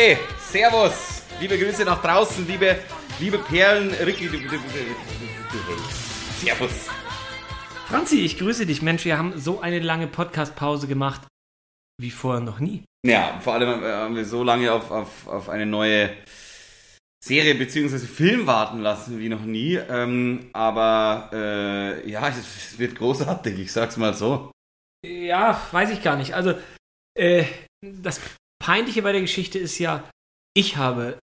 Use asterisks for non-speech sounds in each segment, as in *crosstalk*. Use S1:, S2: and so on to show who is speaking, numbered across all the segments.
S1: Okay, Servus. Liebe Grüße nach draußen, liebe, liebe Perlen. Ricky, Servus.
S2: Franzi, ich grüße dich. Mensch, wir haben so eine lange Podcast-Pause gemacht wie vorher noch nie.
S1: Ja, vor allem haben wir so lange auf, auf, auf eine neue Serie bzw. Film warten lassen wie noch nie. Ähm, aber äh, ja, es wird großartig, ich sag's mal so.
S2: Ja, weiß ich gar nicht. Also, äh, das Peinliche bei der Geschichte ist ja, ich habe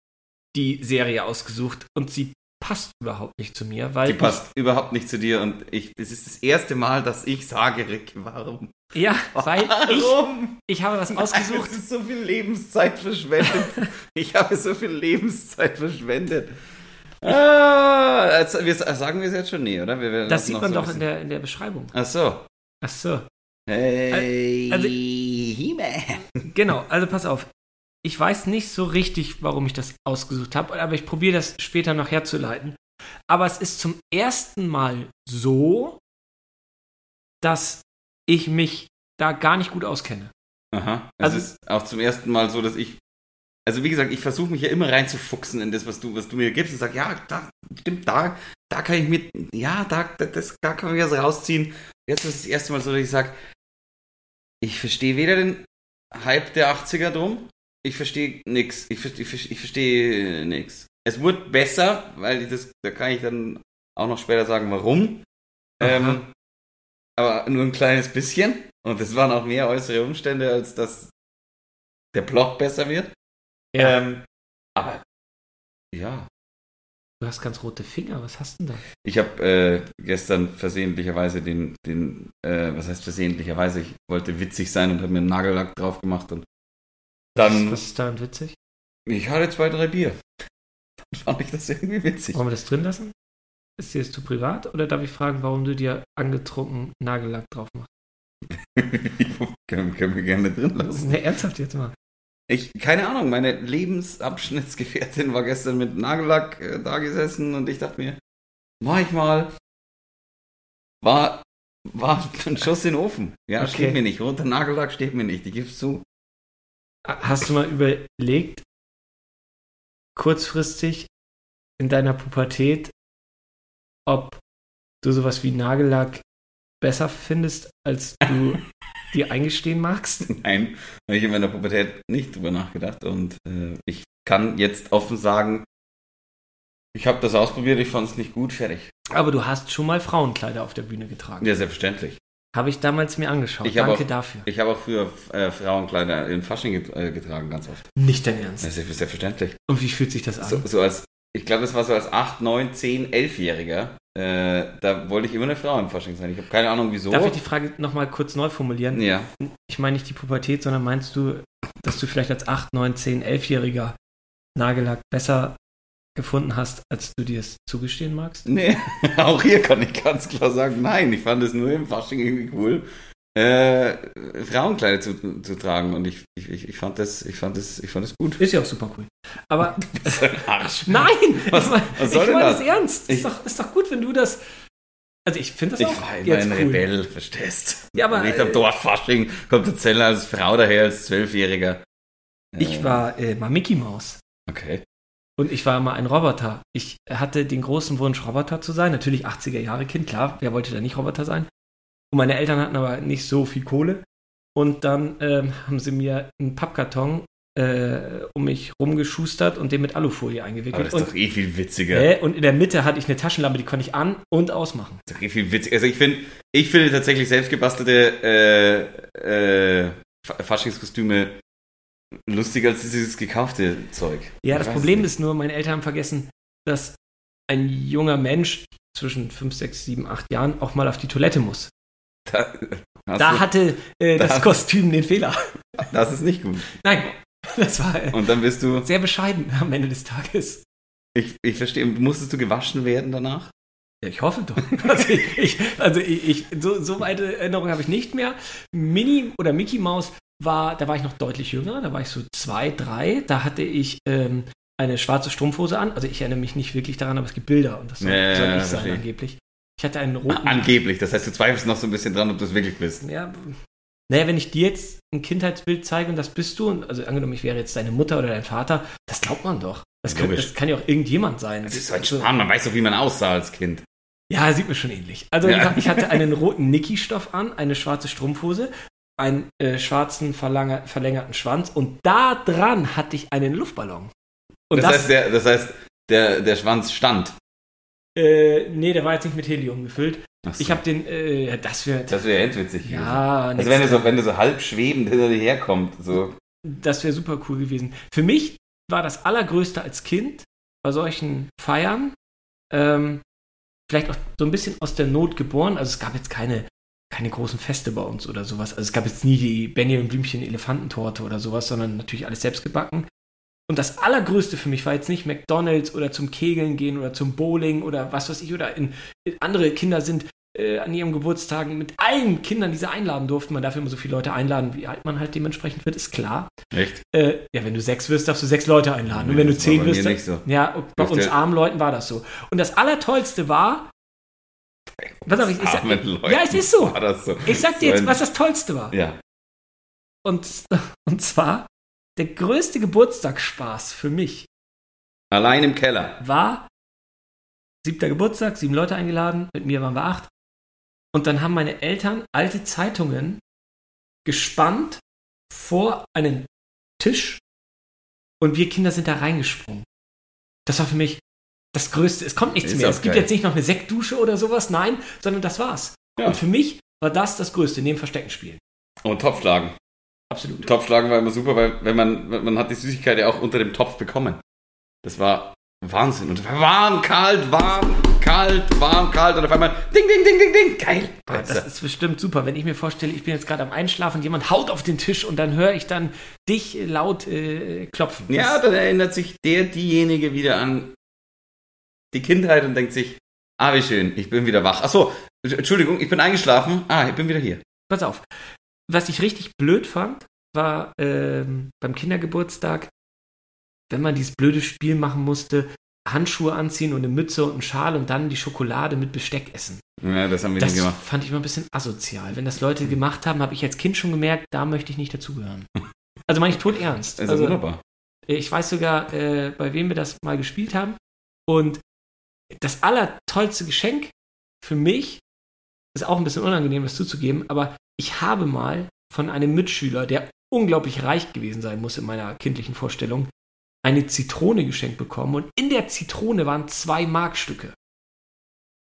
S2: die Serie ausgesucht und sie passt überhaupt nicht zu mir, weil.
S1: Die passt überhaupt nicht zu dir und ich, es ist das erste Mal, dass ich sage, Rick, warum?
S2: Ja, weil warum? ich, ich habe was ausgesucht.
S1: Es ist so viel Lebenszeit verschwendet. ich habe so viel Lebenszeit verschwendet. Ah, also wir, sagen wir es jetzt schon nie, oder? Wir,
S2: das sieht man so doch in der, in der Beschreibung.
S1: Ach so.
S2: Ach so.
S1: Hey,
S2: also,
S1: He-Man.
S2: Genau, also pass auf. Ich weiß nicht so richtig, warum ich das ausgesucht habe, aber ich probiere das später noch herzuleiten. Aber es ist zum ersten Mal so, dass ich mich da gar nicht gut auskenne.
S1: Aha. Es also, ist auch zum ersten Mal so, dass ich. Also wie gesagt, ich versuche mich ja immer reinzufuchsen in das, was du, was du mir gibst und sag, ja, da, stimmt, da, da kann ich mit, ja, da, das, da kann ich was rausziehen. Jetzt ist es das erste Mal so, dass ich sage, ich verstehe weder den Hype der 80er drum, ich verstehe nichts. Ich, ich, ich verstehe nichts. Es wurde besser, weil das, da kann ich dann auch noch später sagen, warum. Ähm, aber nur ein kleines bisschen. Und es waren auch mehr äußere Umstände, als dass der Plot besser wird.
S2: Ja.
S1: Ähm, aber ja.
S2: Du hast ganz rote Finger, was hast du denn da?
S1: Ich habe äh, gestern versehentlicherweise den, den äh, was heißt versehentlicherweise, ich wollte witzig sein und habe mir einen Nagellack drauf gemacht und dann.
S2: Was ist daran witzig?
S1: Ich hatte zwei, drei Bier. Dann fand ich das irgendwie witzig.
S2: Wollen wir das drin lassen? Ist dir das zu privat oder darf ich fragen, warum du dir angetrunken Nagellack drauf machst? *laughs*
S1: können, können wir gerne drin lassen.
S2: Ne, ernsthaft jetzt mal.
S1: Ich, keine Ahnung, meine Lebensabschnittsgefährtin war gestern mit Nagellack äh, da gesessen und ich dachte mir, mach ich mal. War, war ein Schuss in den Ofen. Ja, okay. steht mir nicht. Runter Nagellack steht mir nicht. Ich gib's zu.
S2: Hast du mal überlegt, kurzfristig in deiner Pubertät, ob du sowas wie Nagellack besser findest, als du *laughs* dir eingestehen magst? *laughs*
S1: Nein, habe ich in meiner Pubertät nicht drüber nachgedacht und äh, ich kann jetzt offen sagen, ich habe das ausprobiert, ich fand es nicht gut, fertig.
S2: Aber du hast schon mal Frauenkleider auf der Bühne getragen.
S1: Ja, selbstverständlich.
S2: Habe ich damals mir angeschaut.
S1: Ich
S2: Danke
S1: auch,
S2: dafür.
S1: Ich habe auch früher äh, Frauenkleider in Fasching äh, getragen, ganz oft.
S2: Nicht dein Ernst?
S1: Das ist selbstverständlich.
S2: Und wie fühlt sich das an?
S1: So, so als, ich glaube, das war so als 8, 9, 10, 11-Jähriger. Äh, da wollte ich immer eine Frau im Fasching sein. Ich habe keine Ahnung, wieso.
S2: Darf ich die Frage nochmal kurz neu formulieren?
S1: Ja.
S2: Ich meine nicht die Pubertät, sondern meinst du, dass du vielleicht als 8, 9, 10, 11-Jähriger Nagellack besser gefunden hast, als du dir es zugestehen magst?
S1: Nee, *laughs* auch hier kann ich ganz klar sagen, nein. Ich fand es nur im Fasching irgendwie cool, äh, Frauenkleider zu, zu tragen und ich, ich, ich, fand das, ich, fand das, ich fand das gut.
S2: Ist ja auch super cool. Aber. *laughs*
S1: Arsch.
S2: Nein!
S1: Was, was soll
S2: ich
S1: denn das?
S2: das ernst. Ich, ist, doch, ist doch gut, wenn du das. Also ich finde das
S1: ich
S2: auch.
S1: Ich war immer ein cool. Rebell, verstehst
S2: Ja, aber.
S1: Nicht am Dorffasching kommt der Zeller als Frau daher, als Zwölfjähriger.
S2: Ich war äh, mal Mickey Mouse.
S1: Okay.
S2: Und ich war mal ein Roboter. Ich hatte den großen Wunsch, Roboter zu sein. Natürlich 80er Jahre Kind, klar, wer wollte da nicht Roboter sein? Und meine Eltern hatten aber nicht so viel Kohle. Und dann ähm, haben sie mir einen Pappkarton äh, um mich rumgeschustert und den mit Alufolie eingewickelt.
S1: Aber das ist
S2: und,
S1: doch eh viel witziger.
S2: Äh, und in der Mitte hatte ich eine Taschenlampe, die konnte ich an- und ausmachen.
S1: Das ist doch eh viel witziger. Also ich finde, ich finde tatsächlich selbstgebastelte äh, äh, Faschingskostüme lustiger als dieses gekaufte Zeug.
S2: Ja, das Problem nicht. ist nur, meine Eltern haben vergessen, dass ein junger Mensch zwischen 5, 6, 7, 8 Jahren auch mal auf die Toilette muss. *laughs*
S1: Da,
S2: da du, hatte äh, das, Kostüm den Fehler.
S1: Das ist nicht gut.
S2: Nein, das war äh,
S1: Und dann bist du
S2: sehr bescheiden am Ende des Tages.
S1: Ich, ich verstehe. Musstest du gewaschen werden danach?
S2: Ja, ich hoffe doch. *laughs* Also, ich, ich, also ich, so, so weite Erinnerungen habe ich nicht mehr. Mini oder Mickey Mouse war, da war ich noch deutlich jünger, da war ich so zwei, drei. Da hatte ich ähm, eine schwarze Strumpfhose an. Also ich erinnere mich nicht wirklich daran, aber es gibt Bilder und das soll,
S1: ja,
S2: soll ich
S1: ja,
S2: sein angeblich. Ich hatte einen roten.
S1: Angeblich, das heißt, du zweifelst noch so ein bisschen dran, ob du es wirklich bist.
S2: Ja, naja, wenn ich dir jetzt ein Kindheitsbild zeige und das bist du, und also angenommen, ich wäre jetzt deine Mutter oder dein Vater, das glaubt man doch. Das, kann,
S1: Logisch.
S2: das kann ja auch irgendjemand sein.
S1: Das ist so ein Spahn, man weiß doch, wie man aussah als Kind.
S2: Ja, sieht mir schon ähnlich. Also
S1: Ja.
S2: ich hatte einen *laughs* roten Niki-Stoff an, eine schwarze Strumpfhose, einen äh, schwarzen verlängerten Schwanz und da dran hatte ich einen Luftballon. Und
S1: das, heißt, der, das heißt der, der Schwanz stand.
S2: Äh, nee, der war jetzt nicht mit Helium gefüllt.
S1: So.
S2: Ich habe den, äh, das wird,
S1: Das wäre endwitzig.
S2: ja,
S1: Also
S2: nix-
S1: wenn du so, wenn du so halb schwebend hinter dir herkommt, so.
S2: das wäre super cool gewesen. Für mich war das Allergrößte als Kind bei solchen Feiern, ähm, vielleicht auch so ein bisschen aus der Not geboren. Also es gab jetzt keine, keine großen Feste bei uns oder sowas. Also es gab jetzt nie die Benjamin Blümchen Elefantentorte oder sowas, sondern natürlich alles selbst gebacken. Und das Allergrößte für mich war jetzt nicht McDonalds oder zum Kegeln gehen oder zum Bowling oder was weiß ich oder in, in andere Kinder sind äh, an ihrem Geburtstag mit allen Kindern, die sie einladen durften. Man darf immer so viele Leute einladen, wie alt man halt dementsprechend wird, ist klar.
S1: Echt?
S2: Äh, ja, wenn du sechs wirst, darfst du sechs Leute einladen. Und wenn du zehn wirst, dann,
S1: so.
S2: ja, bei uns armen Leuten war das so. Und das Allertollste war, pass auf, ich, ich, sag, ja, es ist so.
S1: So.
S2: Ich sag dir jetzt, was das Tollste war.
S1: Ja.
S2: Und, *laughs* und zwar, der größte Geburtstagsspaß für mich
S1: Allein im Keller.
S2: war siebter Geburtstag, sieben Leute eingeladen, mit mir waren wir acht. Und dann haben meine Eltern alte Zeitungen gespannt vor einen Tisch und wir Kinder sind da reingesprungen. Das war für mich das Größte. Es kommt nichts
S1: Ist
S2: mehr. Es gibt jetzt nicht noch eine Sektdusche oder sowas, nein, sondern das war's.
S1: Ja.
S2: Und für mich war das das Größte, neben Verstecken spielen.
S1: Und Topfschlagen.
S2: Absolut.
S1: Topfschlagen war immer super, weil wenn man, man hat die Süßigkeit ja auch unter dem Topf bekommen. Das war Wahnsinn. Und warm, kalt, warm, kalt, warm, kalt. Und auf einmal ding, ding, ding, ding, ding. Geil.
S2: Ah, Das ist bestimmt super, wenn ich mir vorstelle, ich bin jetzt gerade am Einschlafen, jemand haut auf den Tisch und dann höre ich dann dich laut äh, klopfen.
S1: ja, dann erinnert sich der, diejenige wieder an die Kindheit und denkt sich, ah, wie schön, ich bin wieder wach. Ach so, Entschuldigung, ich bin eingeschlafen. Ah, ich bin wieder hier.
S2: Pass auf. Was ich richtig blöd fand, war ähm, beim Kindergeburtstag, wenn man dieses blöde Spiel machen musste, Handschuhe anziehen und eine Mütze und einen Schal und dann die Schokolade mit Besteck essen.
S1: Ja, das haben wir
S2: Das
S1: nicht gemacht.
S2: fand ich mal ein bisschen asozial. Wenn das Leute gemacht haben, habe ich als Kind schon gemerkt, da möchte ich nicht dazugehören. Also meine ich tot ernst.
S1: Also,
S2: Also,
S1: wunderbar.
S2: ich weiß sogar, äh, bei wem wir das mal gespielt haben. Und das allertollste Geschenk für mich ist auch ein bisschen unangenehm, das zuzugeben, aber ich habe mal von einem Mitschüler, der unglaublich reich gewesen sein muss in meiner kindlichen Vorstellung, eine Zitrone geschenkt bekommen und in der Zitrone waren zwei Markstücke.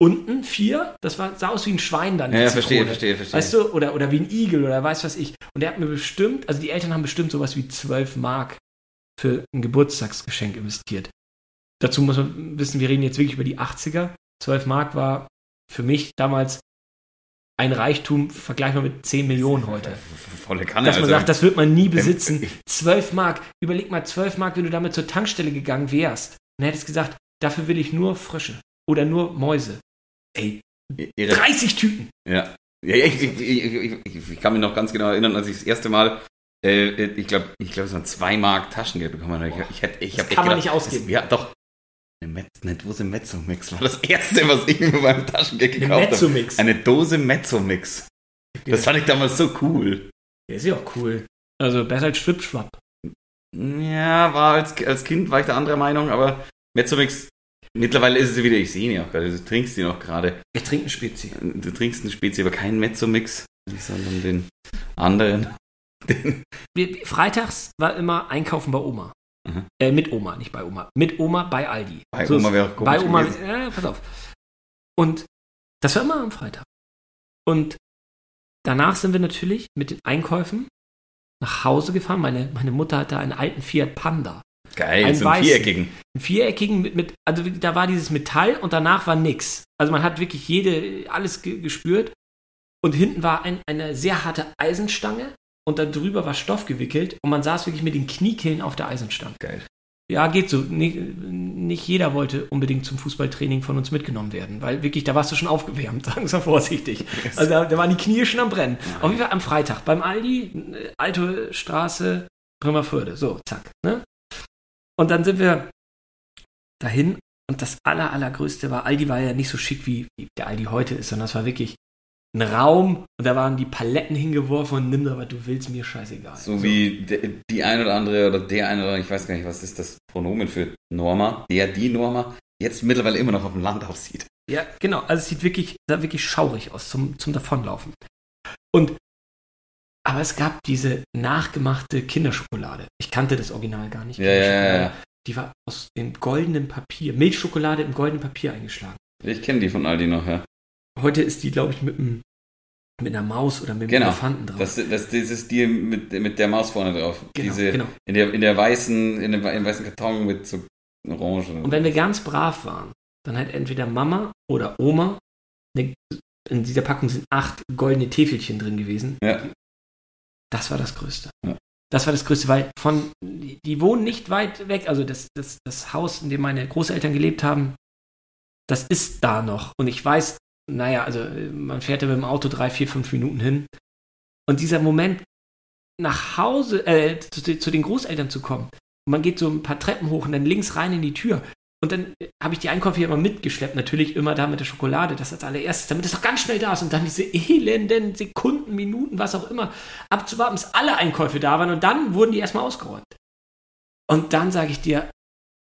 S2: Unten vier, das war, sah aus wie ein Schwein dann.
S1: Ja, verstehe, verstehe, verstehe.
S2: Weißt du, oder, oder wie ein Igel oder weiß was ich. Und er hat mir bestimmt, also die Eltern haben bestimmt sowas wie 12 Mark für ein Geburtstagsgeschenk investiert. Dazu muss man wissen, wir reden jetzt wirklich über die 80er. 12 Mark war für mich damals ein Reichtum vergleichbar mit 10 Millionen heute.
S1: Volle Kanne.
S2: Dass man
S1: also.
S2: sagt, das wird man nie besitzen. *laughs* 12 Mark, überleg mal, 12 Mark, wenn du damit zur Tankstelle gegangen wärst. Und hättest gesagt, dafür will ich nur Frische oder nur Mäuse. Ey,
S1: Ihre
S2: 30 Tüten.
S1: Ja. ja ich, ich, ich, ich, ich kann mich noch ganz genau erinnern, als ich das erste Mal, äh, ich glaube, ich glaube, es waren zwei Mark Taschengeld bekommen habe. Ich, ich, hätte- ich
S2: Das kann man nicht ausgeben.
S1: Ja, doch. Eine, Metz, Dose Mezzo-Mix war das erste, was ich mir beim Taschengeld gekauft habe. Eine Dose Mezzo-Mix. Das fand ich damals so cool.
S2: Der ist ja auch cool. Also besser als Schwipschwapp.
S1: Ja, war als, als Kind war ich der anderer Meinung, aber Mezzo-Mix, mittlerweile ist es wieder, ich sehe ihn ja auch gerade, du trinkst ihn auch gerade.
S2: Wir trinken Spezi.
S1: Du trinkst einen Spezi, aber keinen Mezzo-Mix, sondern den anderen. *laughs* Den,
S2: freitags war immer Einkaufen bei Oma.
S1: Mhm.
S2: Äh, mit Oma, nicht bei Oma. Mit Oma bei Aldi.
S1: bei
S2: So
S1: Oma wäre auch komisch
S2: Bei Oma, ja, pass auf. Und das war immer am Freitag. Und danach sind wir natürlich mit den Einkäufen nach Hause gefahren. Meine, meine Mutter hatte einen alten Fiat Panda.
S1: Geil,
S2: Ein
S1: so einen
S2: weißen.
S1: viereckigen.
S2: Einen viereckigen mit, mit, also da war dieses Metall und danach war nix. Also man hat wirklich jede, alles ge gespürt. Und hinten war ein, eine sehr harte Eisenstange und da drüber war Stoff gewickelt und man saß wirklich mit den Kniekehlen auf der Eisenstange.
S1: Geil.
S2: Ja, geht so. Nicht, nicht jeder wollte unbedingt zum Fußballtraining von uns mitgenommen werden, weil wirklich, da warst du schon aufgewärmt, *laughs* sagen wir mal vorsichtig. Also da, da waren die Knie schon am Brennen. Auf jeden Fall am Freitag beim Aldi, äh, Alte Straße, Bremerförde. So, zack. Ne? Und dann sind wir dahin und das aller, allergrößte war, Aldi war ja nicht so schick, wie, wie der Aldi heute ist, sondern das war wirklich einen Raum und da waren die Paletten hingeworfen und nimm da, was du willst, mir scheißegal.
S1: So wie de, die ein oder andere oder der eine oder andere, ich weiß gar nicht, was ist das Pronomen für Norma, der, die Norma, jetzt mittlerweile immer noch auf dem Land aussieht.
S2: Ja, genau. Also es sieht wirklich, sah wirklich schaurig aus zum, zum Davonlaufen. Und aber es gab diese nachgemachte Kinderschokolade. Ich kannte das Original gar nicht.
S1: Ja, ja, ja, ja.
S2: Die war aus dem goldenen Papier, Milchschokolade im goldenen Papier eingeschlagen.
S1: Ich kenne die von Aldi noch, ja.
S2: Heute ist die, glaube ich, mit, einem, mit einer Maus oder mit einem
S1: Genau.
S2: Elefanten drauf.
S1: Das, das, das ist die mit, mit der Maus vorne drauf.
S2: Genau,
S1: Diese,
S2: genau.
S1: In, der, in der weißen, in dem, im weißen Karton mit so Orange.
S2: Und wenn wir ganz brav waren, dann hat entweder Mama oder Oma, eine, in dieser Packung sind acht goldene Täfelchen drin gewesen.
S1: ja.
S2: Das war das Größte.
S1: Ja.
S2: Das war das Größte, weil von, die, die wohnen nicht weit weg, also das, das, das Haus, in dem meine Großeltern gelebt haben, das ist da noch. Und ich weiß, naja, also man fährt ja mit dem Auto drei, vier, fünf Minuten hin. Und dieser Moment, nach Hause, äh, zu, zu den Großeltern zu kommen, und man geht so ein paar Treppen hoch und dann links rein in die Tür. Und dann äh, habe ich die Einkäufe hier immer mitgeschleppt, natürlich immer da mit der Schokolade, das als allererstes, damit es auch ganz schnell da ist und dann diese elenden Sekunden, Minuten, was auch immer, abzuwarten, bis alle Einkäufe da waren und dann wurden die erstmal ausgeräumt. Und dann sage ich dir,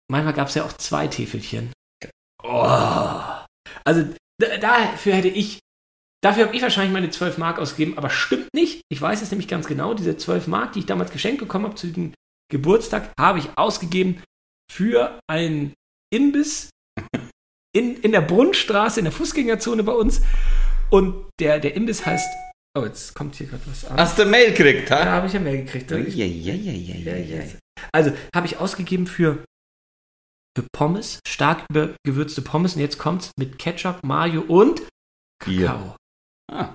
S2: manchmal gab es ja auch zwei Täfelchen. Oh. Also dafür hätte ich, dafür habe ich wahrscheinlich meine 12 Mark ausgegeben, aber stimmt nicht. Ich weiß es nämlich ganz genau, diese 12 Mark, die ich damals geschenkt bekommen habe zu diesem Geburtstag, habe ich ausgegeben für einen Imbiss in, in der Brunnstraße, in der Fußgängerzone bei uns. Und der, der Imbiss heißt, oh, jetzt kommt hier gerade was an.
S1: Hast du Mail gekriegt,
S2: Da
S1: ha?
S2: habe ich ja mehr gekriegt.
S1: Ja, ja, ja, ja, ja, ja.
S2: also habe ich ausgegeben für, für Pommes, stark gewürzte Pommes und jetzt kommt's mit Ketchup, Mayo und. Kakao.
S1: Ah.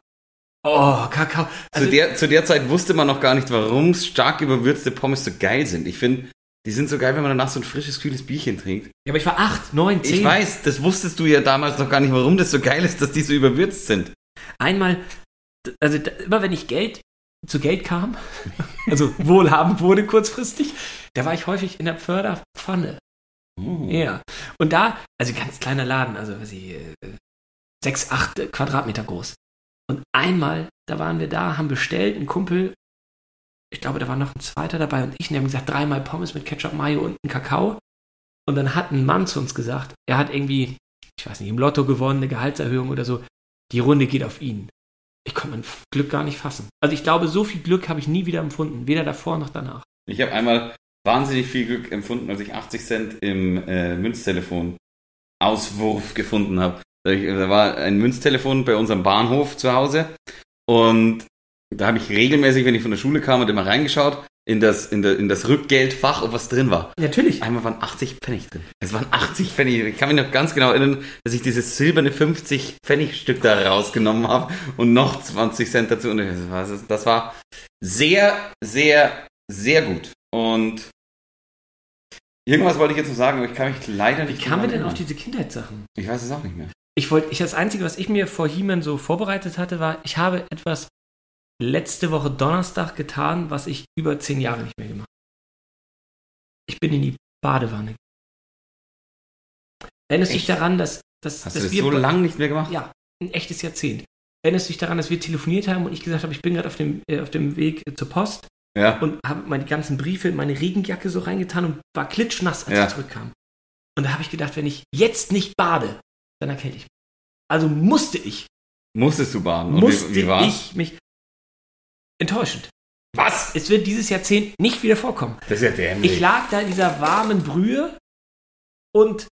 S2: Oh, Kakao. Also,
S1: zu, der, zu der Zeit wusste man noch gar nicht, warum stark überwürzte Pommes so geil sind. Ich finde, die sind so geil, wenn man danach so ein frisches, kühles Bierchen trinkt.
S2: ja, aber ich war acht, neun, zehn.
S1: Ich weiß, das wusstest du ja damals noch gar nicht, warum das so geil ist, dass die so überwürzt sind.
S2: Einmal, also immer wenn ich Geld zu Geld kam, *laughs* also wohlhabend wurde kurzfristig, da war ich häufig in der Pförderpfanne.
S1: Oh.
S2: Ja. Und da, also ganz kleiner Laden, also was ich, äh, sechs, acht Quadratmeter groß. Und einmal, da waren wir da, haben bestellt, ein Kumpel, ich glaube, da war noch ein zweiter dabei und ich, und die haben gesagt, dreimal Pommes mit Ketchup, Mayo und ein Kakao. Und dann hat ein Mann zu uns gesagt, er hat irgendwie, ich weiß nicht, im Lotto gewonnen, eine Gehaltserhöhung oder so. Die Runde geht auf ihn. Ich konnte mein Glück gar nicht fassen. Also ich glaube, so viel Glück habe ich nie wieder empfunden, weder davor noch danach.
S1: Ich habe einmal wahnsinnig viel Glück empfunden, als ich 80 Cent im äh, Münztelefon Auswurf gefunden habe. Da, war ein Münztelefon bei unserem Bahnhof zu Hause und da habe ich regelmäßig, wenn ich von der Schule kam und immer reingeschaut, in das, in, der, in das Rückgeldfach, ob was drin war.
S2: Natürlich.
S1: Einmal waren 80 Pfennig drin. Es waren 80 Pfennig. Ich kann mich noch ganz genau erinnern, dass ich dieses silberne 50 Pfennig Stück da rausgenommen habe und noch 20 Cent dazu. Und das war sehr, sehr, sehr gut. Und irgendwas wollte ich jetzt noch sagen, aber ich kann mich leider
S2: Wie
S1: nicht
S2: kamen wir denn auf diese Kindheitssachen?
S1: Ich weiß es auch nicht mehr.
S2: Ich wollte, ich das Einzige, was ich mir vor He-Man so vorbereitet hatte, war, ich habe etwas letzte Woche Donnerstag getan, was ich über zehn Jahre nicht mehr gemacht habe. Ich bin in die Badewanne. Erinnerst du dich daran, dass, dass,
S1: Hast
S2: dass
S1: du das
S2: wir
S1: so lange nicht mehr gemacht?
S2: Ja, ein echtes Jahrzehnt. Erinnerst du dich daran, dass wir telefoniert haben und ich gesagt habe, ich bin gerade auf dem, äh, auf dem Weg äh, zur Post
S1: Ja.
S2: und habe meine ganzen Briefe in meine Regenjacke so reingetan und war klitschnass, als
S1: Ja.
S2: ich zurückkam. Und da habe ich gedacht, wenn ich jetzt nicht bade, dann erkälte ich mich. Also musste ich,
S1: Musstest du baden? Und
S2: musste
S1: wie, wie war's?
S2: ich mich enttäuschend.
S1: Was?
S2: Es wird dieses Jahrzehnt nicht wieder vorkommen.
S1: Das ist ja dämlich.
S2: Ich lag da in dieser warmen Brühe und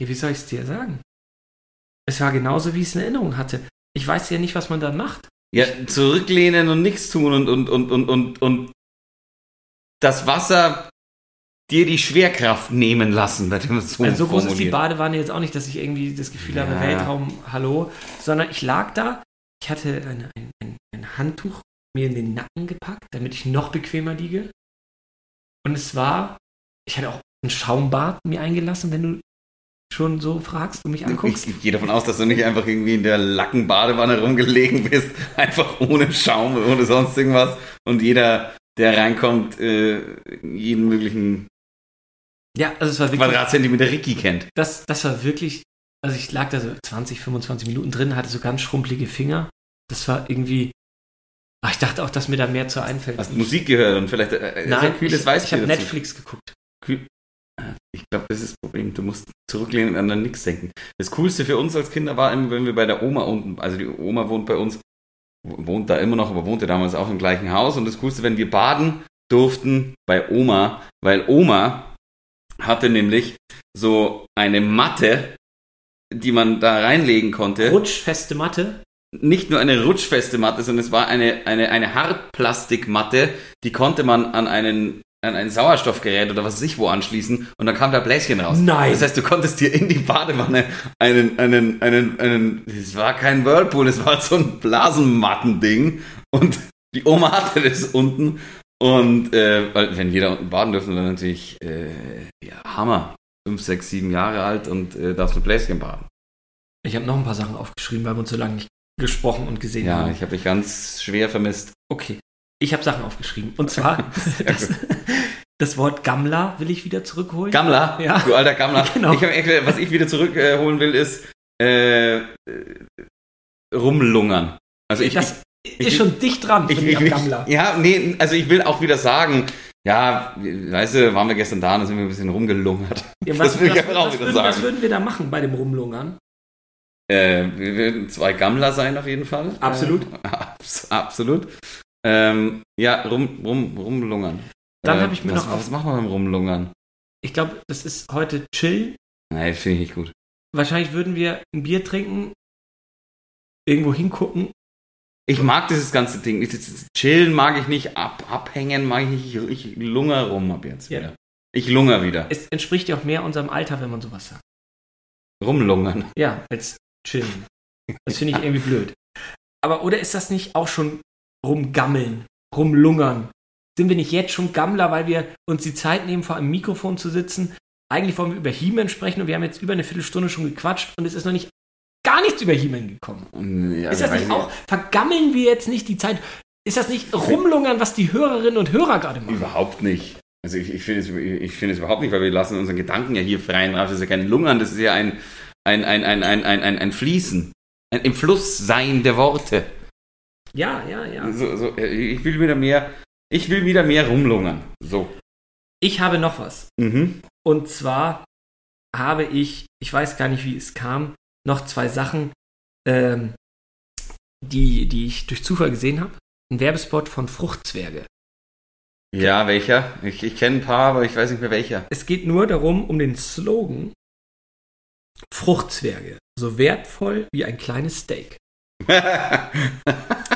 S2: ja, wie soll ich es dir sagen? Es war genauso, wie ich es in Erinnerung hatte. Ich weiß ja nicht, was man dann macht.
S1: Ja, zurücklehnen und nichts tun und, und, und, und, und, und das Wasser dir die Schwerkraft nehmen lassen, wird immer so
S2: Also so groß ist die. Badewanne jetzt auch nicht, dass ich irgendwie das Gefühl habe,
S1: Ja.
S2: Weltraum, hallo, sondern ich lag da, ich hatte ein, ein, ein Handtuch mir in den Nacken gepackt, damit ich noch bequemer liege. Und es war, ich hatte auch ein Schaumbad mir eingelassen, wenn du schon so fragst und mich anguckst.
S1: Ich, ich gehe davon aus, dass du nicht einfach irgendwie in der Lackenbadewanne rumgelegen bist, *laughs* einfach ohne Schaum, ohne sonst irgendwas und jeder, der reinkommt, äh, jeden möglichen
S2: Ja, also es war wirklich,
S1: Quadratzentimeter Ricky kennt.
S2: das, das war wirklich Also ich lag da so 20, 25 Minuten drin, hatte so ganz schrumpelige Finger. Das war irgendwie. Ach, ich dachte auch, dass mir da mehr zu einfällt.
S1: Hast Musik gehört und vielleicht äh,
S2: Nein,
S1: kühles
S2: ich,
S1: Weißbier
S2: ich habe. Netflix geguckt.
S1: Kühl- glaube, das ist das Problem. Du musst zurücklehnen und an dann nichts denken. Das Coolste für uns als Kinder war immer, wenn wir bei der Oma unten, also die Oma wohnt bei uns, wohnt da immer noch, aber wohnte damals auch im gleichen Haus. Und das Coolste, wenn wir baden durften bei Oma, weil Oma hatte nämlich so eine Matte, die man da reinlegen konnte.
S2: Rutschfeste Matte.
S1: Nicht nur eine rutschfeste Matte, sondern es war eine, eine, eine Hartplastikmatte, die konnte man an einen an ein Sauerstoffgerät oder was weiß ich wo anschließen und dann kam da Bläschen raus.
S2: Nein.
S1: Das heißt, du konntest dir in die Badewanne einen, einen, einen, einen, es war kein Whirlpool, es war so ein Blasenmattending und *laughs* die Oma hatte das unten und äh, weil wenn da unten baden dürfen, dann natürlich, äh, ja, Hammer. Fünf, sechs, sieben Jahre alt und äh, darfst mit Bläschen baden.
S2: Ich habe noch ein paar Sachen aufgeschrieben, weil wir uns so lange nicht gesprochen und gesehen
S1: Ja,
S2: haben.
S1: ich habe dich ganz schwer vermisst.
S2: Okay. Ich habe Sachen aufgeschrieben. Und zwar *laughs* *laughs* das, das Wort Gammler will ich wieder zurückholen.
S1: Gammler,
S2: Ja.
S1: du alter Gammler. *laughs*
S2: Genau.
S1: Ich erklärt, was ich wieder zurückholen will, ist äh, äh, rumlungern. Also ich,
S2: das
S1: ich-
S2: ist schon dicht dran,
S1: ich, ich,
S2: ich,
S1: ich,
S2: am Gammler.
S1: ja, nee, also ich will auch wieder sagen, ja, weißt du, waren wir gestern da und sind wir ein bisschen rumgelungert.
S2: Ja,
S1: das will ich
S2: was,
S1: aber auch
S2: was,
S1: wieder
S2: würden,
S1: sagen.
S2: was würden wir da machen bei dem Rumlungern?
S1: Äh, wir werden zwei Gammler sein auf jeden Fall.
S2: Absolut.
S1: Äh, abs absolut. Ähm, ja, rum, rum, rumlungern.
S2: Dann
S1: Äh,
S2: hab ich mir
S1: was,
S2: noch
S1: Was machen wir beim Rumlungern?
S2: Ich glaube, das ist heute chill.
S1: Nein, finde ich nicht gut.
S2: Wahrscheinlich würden wir ein Bier trinken, irgendwo hingucken.
S1: Ich mag dieses ganze Ding. Chillen mag ich nicht, ab, abhängen mag ich nicht. Ich, ich lunger rum ab jetzt
S2: Ja.
S1: wieder. Ich lunger wieder.
S2: Es entspricht ja auch mehr unserem Alter, wenn man sowas sagt.
S1: Rumlungern.
S2: Ja, als chillen. Das finde ich *laughs* irgendwie blöd. Aber oder ist das nicht auch schon rumgammeln, rumlungern? Sind wir nicht jetzt schon Gammler, weil wir uns die Zeit nehmen, vor einem Mikrofon zu sitzen? Eigentlich wollen wir über He-Man sprechen und wir haben jetzt über eine Viertelstunde schon gequatscht und es ist noch nicht gar nichts über He-Man gekommen.
S1: Ja,
S2: ist das nicht
S1: ich-
S2: auch, vergammeln wir jetzt nicht die Zeit? Ist das nicht rumlungern, was die Hörerinnen und Hörer gerade machen?
S1: Überhaupt nicht. Also ich, ich finde es, ich finde es überhaupt nicht, weil wir lassen unseren Gedanken ja hier freien Raum. Das ist ja kein Lungern, das ist ja ein, ein, ein, ein, ein, ein, ein, ein Fließen. Ein im Fluss sein der Worte.
S2: Ja, ja, ja.
S1: So, so, äh, ich will wieder mehr, ich will wieder mehr rumlungern. So.
S2: Ich habe noch was.
S1: Mhm.
S2: Und zwar habe ich, ich weiß gar nicht, wie es kam, noch zwei Sachen, ähm, die, die ich durch Zufall gesehen habe. Ein Werbespot von Fruchtzwerge.
S1: Ja, welcher? Ich, ich kenne ein paar, aber ich weiß nicht mehr welcher.
S2: Es geht nur darum, um den Slogan Fruchtzwerge, so wertvoll wie ein kleines Steak. *laughs*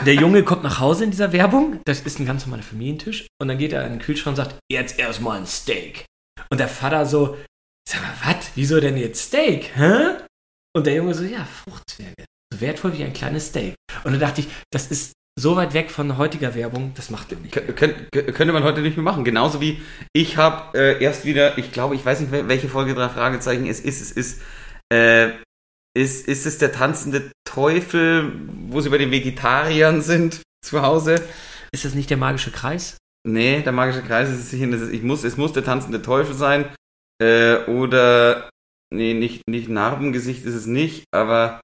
S2: Der Junge kommt nach Hause in dieser Werbung, das ist ein ganz normaler Familientisch, und dann geht er in den Kühlschrank und sagt, jetzt erstmal ein Steak. Und der Vater so, sag mal, was, wieso denn jetzt Steak, hä? Und der Junge so, ja, Fruchtzwerge, so wertvoll wie ein kleines Steak. Und dann dachte ich, das ist so weit weg von heutiger Werbung, das macht er nicht.
S1: Kö- könnt- kö- könnte man heute nicht mehr machen. Genauso wie ich habe äh, erst wieder, ich glaube, ich weiß nicht, wel- welche Folge drei Fragezeichen es ist. Es ist, äh, ist, ist es der tanzende Teufel, wo sie bei den Vegetariern sind zu Hause?
S2: Ist das nicht der magische Kreis?
S1: Nee, der magische Kreis ist es sicher. Ist, ich muss, es muss der tanzende Teufel sein. Äh, oder, nee, nicht, nicht Narbengesicht ist es nicht, aber,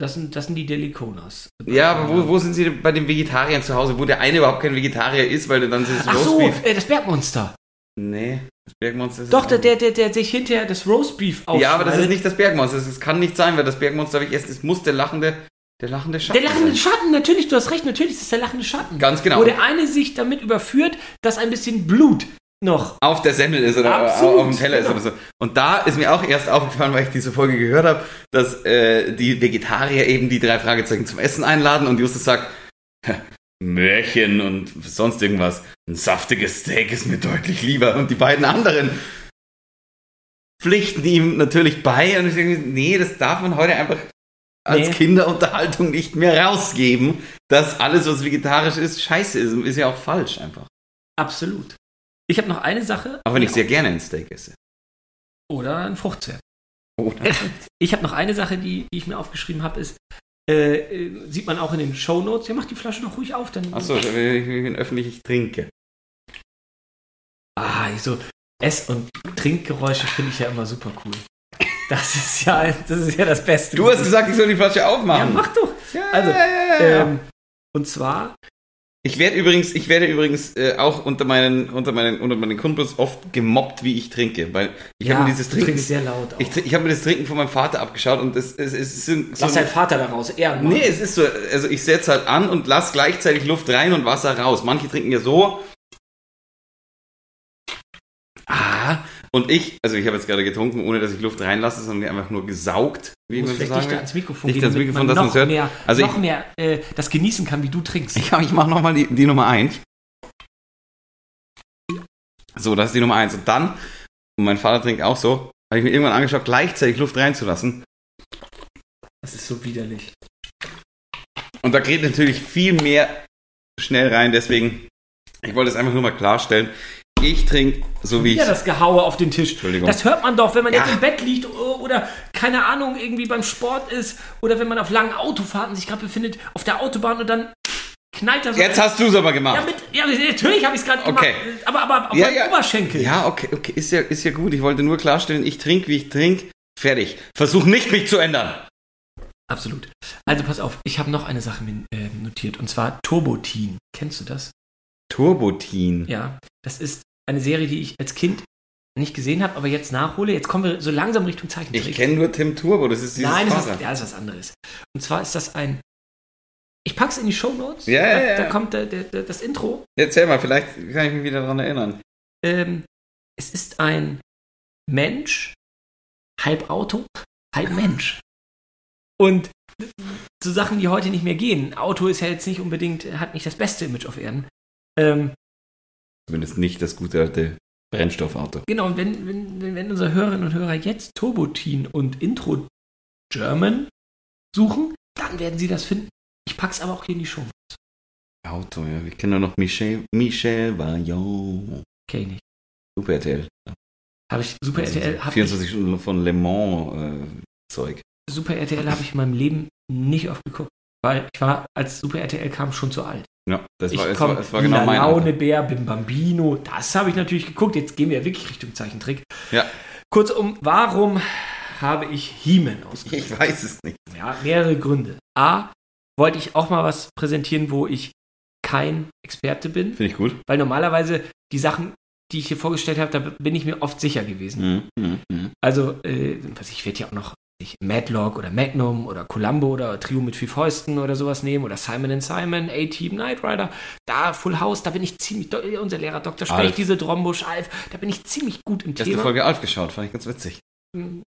S2: Das sind, das sind die Delikonas.
S1: ja, aber wo, wo sind sie bei den Vegetariern zu Hause, wo der eine überhaupt kein Vegetarier ist, weil dann ist es
S2: Ach so, äh, das Bergmonster.
S1: Nee, das Bergmonster ist
S2: Doch, der, der, der, der sich hinterher das Roastbeef aufschneidet.
S1: Ja, aber das ist nicht das Bergmonster. Das, das kann nicht sein, weil das Bergmonster habe ich erst. Es muss der lachende, der lachende Schatten
S2: Der lachende
S1: sein.
S2: Schatten, natürlich, du hast recht, natürlich ist es der lachende Schatten.
S1: Ganz genau.
S2: Wo der eine sich damit überführt, dass ein bisschen Blut noch.
S1: auf der Semmel ist oder
S2: Absolut,
S1: auf dem Teller
S2: genau.
S1: ist oder so. Und da ist mir auch erst aufgefallen, weil ich diese Folge gehört habe, dass äh, die Vegetarier eben die drei Fragezeichen zum Essen einladen und Justus sagt, Märchen und sonst irgendwas. Ein saftiges Steak ist mir deutlich lieber. Und die beiden anderen pflichten ihm natürlich bei. Und ich denke, nee, das darf man heute einfach als
S2: Nee.
S1: Kinderunterhaltung nicht mehr rausgeben, dass alles, was vegetarisch ist, scheiße ist. Ist ja auch falsch einfach.
S2: Absolut. Ich habe noch eine Sache.
S1: Auch wenn ich sehr gerne ein Steak esse.
S2: Oder ein Fruchtzwerg.
S1: Oder? *laughs*
S2: Ich habe noch eine Sache, die, die ich mir aufgeschrieben habe, ist, äh, äh, sieht man auch in den Shownotes. Ja, mach die Flasche doch ruhig auf. Dann,
S1: Achso, wenn ich öffentlich ich trinke.
S2: Ah, so Ess- und Trinkgeräusche finde ich ja immer super cool. Das ist ja das, ist ja das Beste.
S1: Du hast gesagt, ich soll die Flasche
S2: ja,
S1: aufmachen.
S2: mach doch.
S1: Ja,
S2: Also,
S1: ja, ja, ja.
S2: Ähm, und zwar,
S1: Ich werde übrigens, ich werde übrigens äh, auch unter meinen, unter meinen, unter meinen Kumpels oft gemobbt, wie ich trinke, weil ich
S2: ja,
S1: habe mir dieses Trinken,
S2: sehr laut. Auch.
S1: ich, ich habe mir das Trinken von meinem Vater abgeschaut und es, es, es ist so,
S2: Lass deinen Vater da raus, Ehren.
S1: Nee, es ist so, also ich setze halt an und lass gleichzeitig Luft rein und Wasser raus. Manche trinken ja so. Ah, und ich, also ich habe jetzt gerade getrunken, ohne dass ich Luft reinlasse, sondern einfach nur gesaugt, wie man so sagen
S2: dichter ans Mikrofon
S1: Dichter ans Mikrofon,
S2: man
S1: dass
S2: noch
S1: man's hört.
S2: mehr,
S1: Also
S2: noch
S1: ich-
S2: mehr äh, das genießen kann, wie du trinkst.
S1: Ich, ich mache nochmal die, die Nummer eins. So, das ist die Nummer eins. Und dann, und mein Vater trinkt auch so, habe ich mir irgendwann angeschaut, gleichzeitig Luft reinzulassen.
S2: Das ist so widerlich.
S1: Und da geht natürlich viel mehr schnell rein, deswegen, ich wollte es einfach nur mal klarstellen. Ich trinke so wie ich.
S2: Ja, das Gehaue auf den Tisch.
S1: Entschuldigung.
S2: Das hört man doch, wenn man
S1: Ja.
S2: jetzt im Bett liegt oder, keine Ahnung, irgendwie beim Sport ist oder wenn man auf langen Autofahrten sich gerade befindet, auf der Autobahn und dann knallt da so.
S1: Jetzt hast du es aber
S2: ja,
S1: gemacht.
S2: mit, ja, natürlich habe ich es gerade
S1: Okay.
S2: gemacht. Aber, aber auf
S1: Ja,
S2: meinem
S1: ja.
S2: Oberschenkel.
S1: Ja, okay, okay, ist ja, ist ja gut. Ich wollte nur klarstellen, ich trinke, wie ich trinke. Fertig. Versuch nicht, mich zu ändern.
S2: Absolut. Also pass auf, ich habe noch eine Sache äh, notiert und zwar Turbotin. Kennst du das?
S1: Turbotin.
S2: Ja. Das ist eine Serie, die ich als Kind nicht gesehen habe, aber jetzt nachhole. Jetzt kommen wir so langsam Richtung Zeichentrick.
S1: Ich kenne nur Tim Turbo, das ist dieses
S2: Nein, das ist, ja, das ist was anderes. Und zwar ist das ein. Ich pack's in die Show Notes.
S1: Ja,
S2: da,
S1: ja, ja.
S2: da kommt der, der, der, das Intro.
S1: Erzähl mal, vielleicht kann ich mich wieder daran erinnern.
S2: Ähm, es ist ein Mensch, halb Auto, halb Mensch. Und so Sachen, die heute nicht mehr gehen. Auto ist ja jetzt nicht unbedingt, hat nicht das beste Image auf Erden. Ähm,
S1: Zumindest nicht das gute alte Brennstoffauto.
S2: genau, und wenn, wenn, wenn, unsere Hörerinnen und Hörer jetzt Turbotin und Intro German suchen, dann werden sie das finden. Ich pack's aber auch hier in die Show.
S1: Auto, ja. Ich kenne nur noch Michel, Michel Vaillant.
S2: Okay, nicht.
S1: Super RTL.
S2: Habe ich Super
S1: Also
S2: RTL
S1: so
S2: habe ich,
S1: 24 Stunden von Le Mans äh, Zeug.
S2: Super RTL habe ich in meinem Leben nicht oft geguckt, weil ich war als Super RTL kam schon zu alt.
S1: Ja, das
S2: ich
S1: war, es
S2: komm,
S1: war, es war genau mein
S2: Laune
S1: Alter.
S2: Bär, Bim Bambino, das habe ich natürlich geguckt. Jetzt gehen wir ja wirklich Richtung Zeichentrick.
S1: Ja,
S2: Kurzum, warum habe ich He-Man ausgesucht?
S1: ich weiß es nicht.
S2: Ja, mehrere Gründe. A, wollte ich auch mal was präsentieren, wo ich kein Experte bin,
S1: Finde ich gut.
S2: weil normalerweise die Sachen, die ich hier vorgestellt habe, da bin ich mir oft sicher gewesen.
S1: Mhm, mhm, mhm.
S2: Also, äh, was ich werde ja auch noch ich, Madlock oder Magnum oder Columbo oder Trio mit vier Fäusten oder sowas nehmen oder Simon and Simon, A-Team, Knight Rider, da Full House, da bin ich ziemlich, do- unser Lehrer Dr. Specht, diese Drombusch, Alf, da bin ich ziemlich gut im Thema.
S1: Folge Alf geschaut, fand ich ganz witzig.
S2: Mm,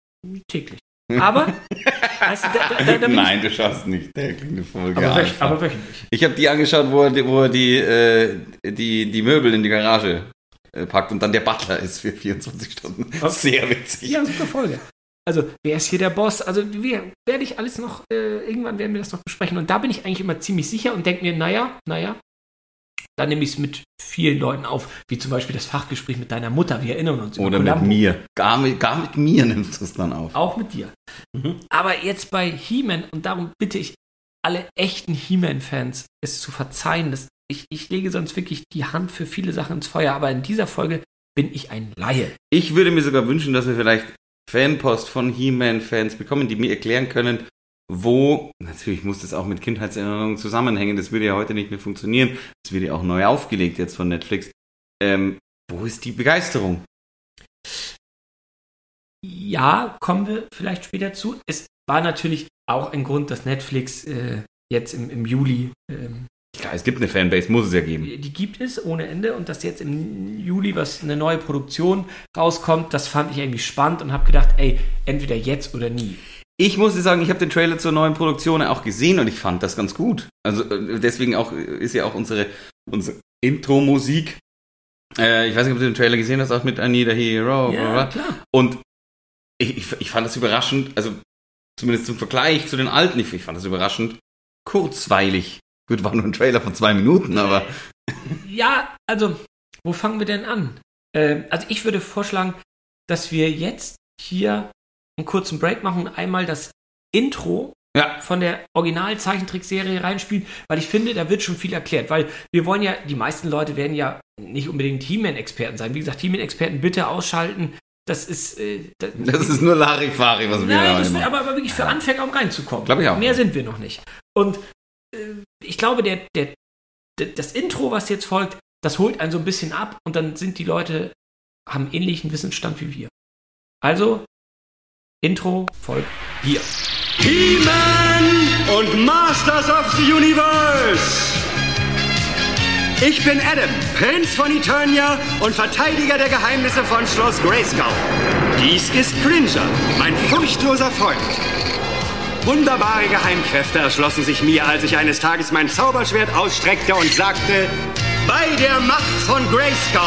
S2: Täglich. Aber, *laughs* du, da, da, da,
S1: Nein, du schaust nicht täglich eine
S2: ich,
S1: Folge
S2: aber,
S1: Alf.
S2: aber wöchentlich.
S1: Ich habe die angeschaut, wo er, wo er die, äh, die, die Möbel in die Garage äh, packt und dann der Butler ist für 24 Stunden. Sehr witzig.
S2: Ja, super Folge. Also, wer ist hier der Boss? Also, wir, werde ich alles noch, äh, irgendwann werden wir das noch besprechen. Und da bin ich eigentlich immer ziemlich sicher und denke mir, naja, naja, dann nehme ich es mit vielen Leuten auf, wie zum Beispiel das Fachgespräch mit deiner Mutter. Wir erinnern uns. über
S1: Oder mit mir. Gar mit, gar mit mir nimmst du es dann auf.
S2: Auch mit dir.
S1: Mhm.
S2: Aber jetzt bei He-Man, und darum bitte ich alle echten He-Man-Fans, es zu verzeihen. Das, ich, ich lege sonst wirklich die Hand für viele Sachen ins Feuer, aber in dieser Folge bin ich ein Laie.
S1: Ich würde mir sogar wünschen, dass wir vielleicht Fanpost von He-Man-Fans bekommen, die mir erklären können, wo, natürlich muss das auch mit Kindheitserinnerungen zusammenhängen, das würde ja heute nicht mehr funktionieren, das wird ja auch neu aufgelegt jetzt von Netflix. Ähm, wo ist die Begeisterung?
S2: Ja, kommen wir vielleicht später zu. Es war natürlich auch ein Grund, dass Netflix äh, jetzt im, im Juli, ähm,
S1: Klar, es gibt eine Fanbase, muss es ja geben.
S2: die gibt es ohne Ende und dass jetzt im Juli was eine neue Produktion rauskommt, das fand ich irgendwie spannend und habe gedacht, ey, entweder jetzt oder nie.
S1: Ich muss dir sagen, ich habe den Trailer zur neuen Produktion auch gesehen und ich fand das ganz gut. Also äh, deswegen auch ist ja auch unsere, unsere Intro-Musik. Äh, ich weiß nicht, ob du den Trailer gesehen hast, auch mit I Need a Hero. bla, bla.
S2: klar.
S1: Und ich, ich, ich fand das überraschend, also zumindest zum Vergleich zu den alten, ich, ich fand das überraschend kurzweilig. Gut, war nur ein Trailer von zwei Minuten, aber
S2: Ja, also, wo fangen wir denn an? Ähm, also ich würde vorschlagen, dass wir jetzt hier einen kurzen Break machen und einmal das Intro
S1: ja,
S2: von der Original-Zeichentrickserie reinspielen, weil ich finde, da wird schon viel erklärt, weil wir wollen ja, die meisten Leute werden ja nicht unbedingt He-Man-Experten sein. Wie gesagt, He-Man-Experten bitte ausschalten. das ist. Äh, das,
S1: Das ist nur Larifari, was wir
S2: Nein,
S1: da
S2: das, aber, aber wirklich für Anfänger, um reinzukommen.
S1: Glaub ich auch.
S2: Mehr sind wir noch nicht. Und äh, ich glaube, der, der, das Intro, was jetzt folgt, das holt einen so ein bisschen ab und dann sind die Leute, haben ähnlichen Wissensstand wie wir. Also, Intro folgt hier.
S3: He-Man und Masters of the Universe. Ich bin Adam, Prinz von Eternia und Verteidiger der Geheimnisse von Schloss Grayskull. Dies ist Cringer, mein furchtloser Freund. Wunderbare Geheimkräfte erschlossen sich mir, als ich eines Tages mein Zauberschwert ausstreckte und sagte, bei der Macht von Grayskull.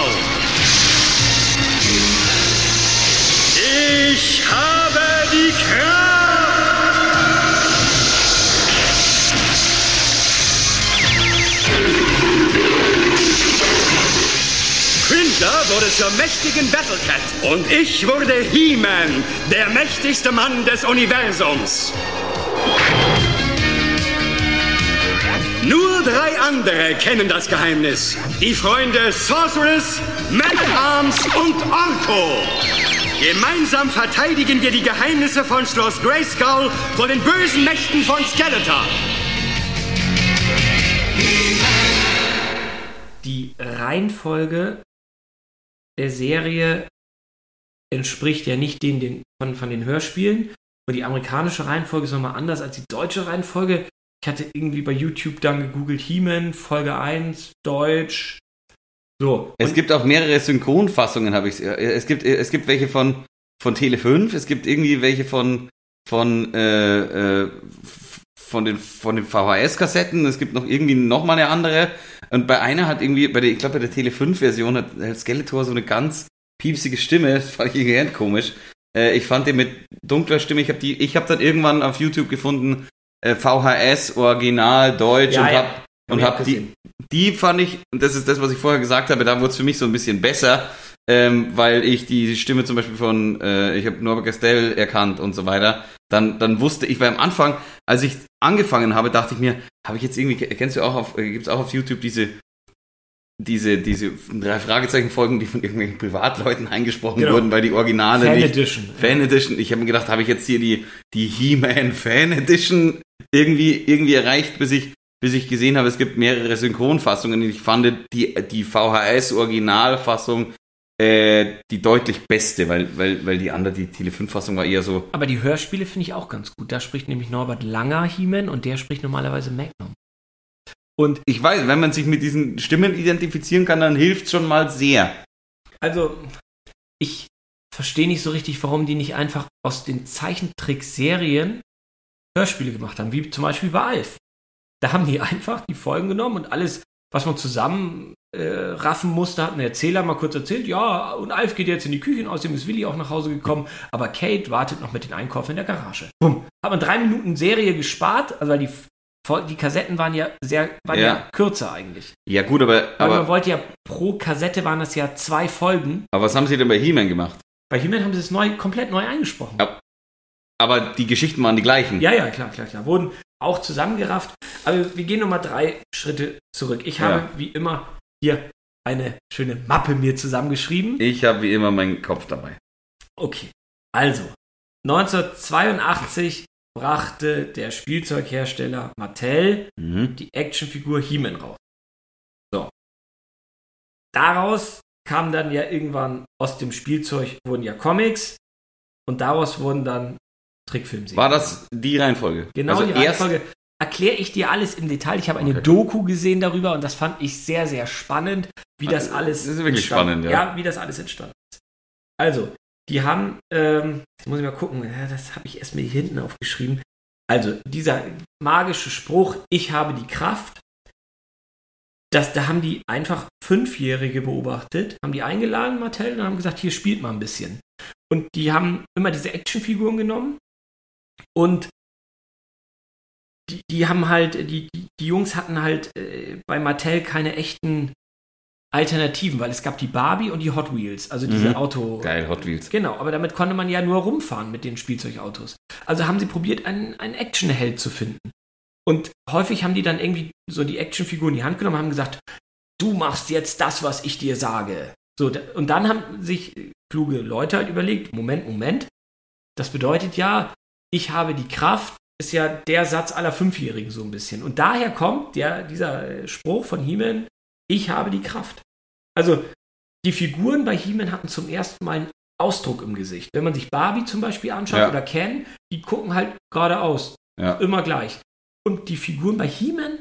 S3: Ich habe die Kraft. Cringer wurde zur mächtigen Battlecat und ich wurde He-Man, der mächtigste Mann des Universums. Nur drei andere kennen das Geheimnis. Die Freunde Sorceress, Man-at-Arms und Orko. Gemeinsam verteidigen wir die Geheimnisse von Schloss Grayskull vor den bösen Mächten von Skeletor.
S2: Die Reihenfolge der Serie entspricht ja nicht den, den von, von den Hörspielen. Und die amerikanische Reihenfolge ist nochmal anders als die deutsche Reihenfolge. Ich hatte irgendwie bei YouTube dann gegoogelt He-Man, Folge 1, Deutsch. So.
S1: Es gibt auch mehrere Synchronfassungen, habe ich. Es gibt, es gibt welche von, von Tele 5, es gibt irgendwie welche von, von, äh, äh, von den, von den VHS-Kassetten, es gibt noch irgendwie noch mal eine andere. Und bei einer hat irgendwie, bei der, ich glaube bei der Tele 5-Version hat, hat Skeletor so eine ganz piepsige Stimme, *laughs* das fand ich irgendwie komisch. Äh, ich fand den mit dunkler Stimme, ich habe die, ich habe dann irgendwann auf YouTube gefunden, äh, VHS, Original, Deutsch
S2: Ja,
S1: und
S2: ja.
S1: hab, und hab die, die fand ich, und das ist das, was ich vorher gesagt habe, da wurde es für mich so ein bisschen besser, ähm, weil ich die Stimme zum Beispiel von, äh, ich habe Norbert Castell erkannt und so weiter. Dann, dann wusste ich, weil am Anfang, als ich angefangen habe, dachte ich mir, habe ich jetzt irgendwie, kennst du auch auf, äh, gibt's auch auf YouTube diese, diese, diese drei Fragezeichen-Folgen, die von irgendwelchen Privatleuten eingesprochen
S2: Genau.
S1: wurden, weil die Originale
S2: Fan
S1: nicht,
S2: Edition.
S1: Fan Edition. Ich habe mir gedacht, habe ich jetzt hier die, die He-Man Fan Edition irgendwie, irgendwie erreicht, bis ich, bis ich gesehen habe, es gibt mehrere Synchronfassungen. Ich fand die, die VHS-Originalfassung äh, die deutlich beste, weil, weil, weil die andere, die Tele 5-Fassung war eher so.
S2: Aber die Hörspiele finde ich auch ganz gut. Da spricht nämlich Norbert Langer He-Man und der spricht normalerweise Magnum. Und
S1: Ich weiß, wenn man sich mit diesen Stimmen identifizieren kann, dann hilft schon mal sehr.
S2: Also, ich verstehe nicht so richtig, warum die nicht einfach aus den Zeichentrickserien Hörspiele gemacht haben, wie zum Beispiel bei Alf. Da haben die *laughs* einfach die Folgen genommen und alles, was man zusammen äh, raffen musste, hat ein Erzähler mal kurz erzählt, ja, und Alf geht jetzt in die Küche und außerdem ist Willi auch nach Hause gekommen, aber Kate wartet noch mit den Einkäufen in der Garage. Bumm. Hat man drei Minuten Serie gespart, also weil die, die Kassetten waren ja sehr, waren ja,
S1: Ja.
S2: kürzer eigentlich.
S1: Ja, gut, aber,
S2: Weil man
S1: aber,
S2: wollte ja pro Kassette waren das ja zwei Folgen
S1: aber was haben sie denn bei He-Man gemacht?
S2: bei He-Man haben sie es neu, komplett neu eingesprochen.
S1: Ja. Aber die Geschichten waren die gleichen.
S2: Ja, ja, klar, klar, klar. Wurden auch zusammengerafft. Aber wir gehen nochmal drei Schritte zurück. Ich habe,
S1: Ja.
S2: wie immer, hier eine schöne Mappe mir zusammengeschrieben.
S1: Ich habe wie immer meinen Kopf dabei.
S2: Okay, also 1982 brachte der Spielzeughersteller Mattel
S1: Mhm.
S2: die Actionfigur He-Man raus. So. Daraus kam dann ja irgendwann aus dem Spielzeug wurden ja Comics und daraus wurden dann Trickfilmserien.
S1: War das die Reihenfolge?
S2: Genau
S1: also
S2: die Reihenfolge. Erkläre ich dir alles im Detail. Ich habe eine
S1: Okay.
S2: Doku gesehen darüber und das fand ich sehr, sehr spannend, wie das
S1: Ah,
S2: alles
S1: das ist wirklich
S2: entstanden-
S1: spannend, ja.
S2: Ja, wie das alles entstanden ist. Also, die haben, ähm, jetzt muss ich mal gucken, das habe ich erst mir hier hinten aufgeschrieben. Also, dieser magische Spruch, ich habe die Kraft, das, da haben die einfach Fünfjährige beobachtet, haben die eingeladen, Mattel, und haben gesagt, hier spielt mal ein bisschen. Und die haben immer diese Actionfiguren genommen und die, die haben halt, die, die, die Jungs hatten halt äh, bei Mattel keine echten Alternativen, weil es gab die Barbie und die Hot Wheels, also diese
S1: Mhm.
S2: Auto.
S1: Geil, Hot Wheels.
S2: Genau, aber damit konnte man ja nur rumfahren mit den Spielzeugautos. Also haben sie probiert, einen, einen Actionheld zu finden. Und häufig haben die dann irgendwie so die Actionfigur in die Hand genommen und haben gesagt, du machst jetzt das, was ich dir sage. So, und dann haben sich kluge Leute halt überlegt, Moment, Moment, das bedeutet ja, ich habe die Kraft, ist ja der Satz aller Fünfjährigen so ein bisschen. Und daher kommt der, dieser Spruch von He-Man, ich habe die Kraft. Also die Figuren bei He-Man hatten zum ersten Mal einen Ausdruck im Gesicht. Wenn man sich Barbie zum Beispiel anschaut
S1: Ja.
S2: oder Ken, die gucken halt geradeaus.
S1: Ja.
S2: Immer gleich. Und die Figuren bei He-Man,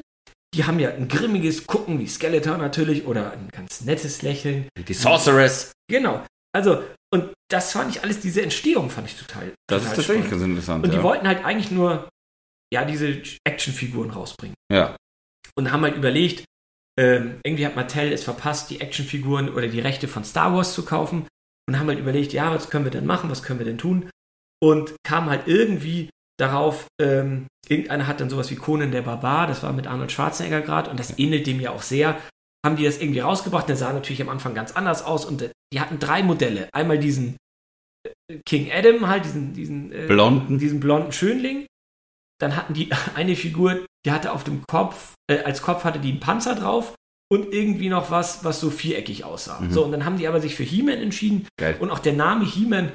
S2: die haben ja ein grimmiges Gucken, wie Skeletor natürlich, oder ein ganz nettes Lächeln.
S1: Die Sorceress.
S2: Genau. Also, und das fand ich alles, diese Entstehung fand ich total.
S1: Das
S2: total
S1: ist tatsächlich
S2: spannend.
S1: ganz interessant.
S2: Und die
S1: ja.
S2: wollten halt eigentlich nur, ja, diese Actionfiguren rausbringen.
S1: ja.
S2: Und haben halt überlegt, ähm, irgendwie hat Mattel es verpasst, die Actionfiguren oder die Rechte von Star Wars zu kaufen. Und haben halt überlegt, ja, was können wir denn machen, was können wir denn tun? Und kam halt irgendwie darauf, ähm, irgendeiner hat dann sowas wie Conan der Barbar, das war mit Arnold Schwarzenegger gerade, und das ähnelt dem ja auch sehr. Haben die das irgendwie rausgebracht, der sah natürlich am Anfang ganz anders aus und äh, die hatten drei Modelle. Einmal diesen äh, King Adam, halt diesen, diesen äh,
S1: Blonden.
S2: diesen blonden Schönling. Dann hatten die *laughs* eine Figur, die hatte auf dem Kopf, äh, als Kopf hatte die einen Panzer drauf und irgendwie noch was, was so viereckig aussah.
S1: Mhm.
S2: So, und dann haben die aber sich für He-Man entschieden.
S1: Geil.
S2: Und auch der Name He-Man,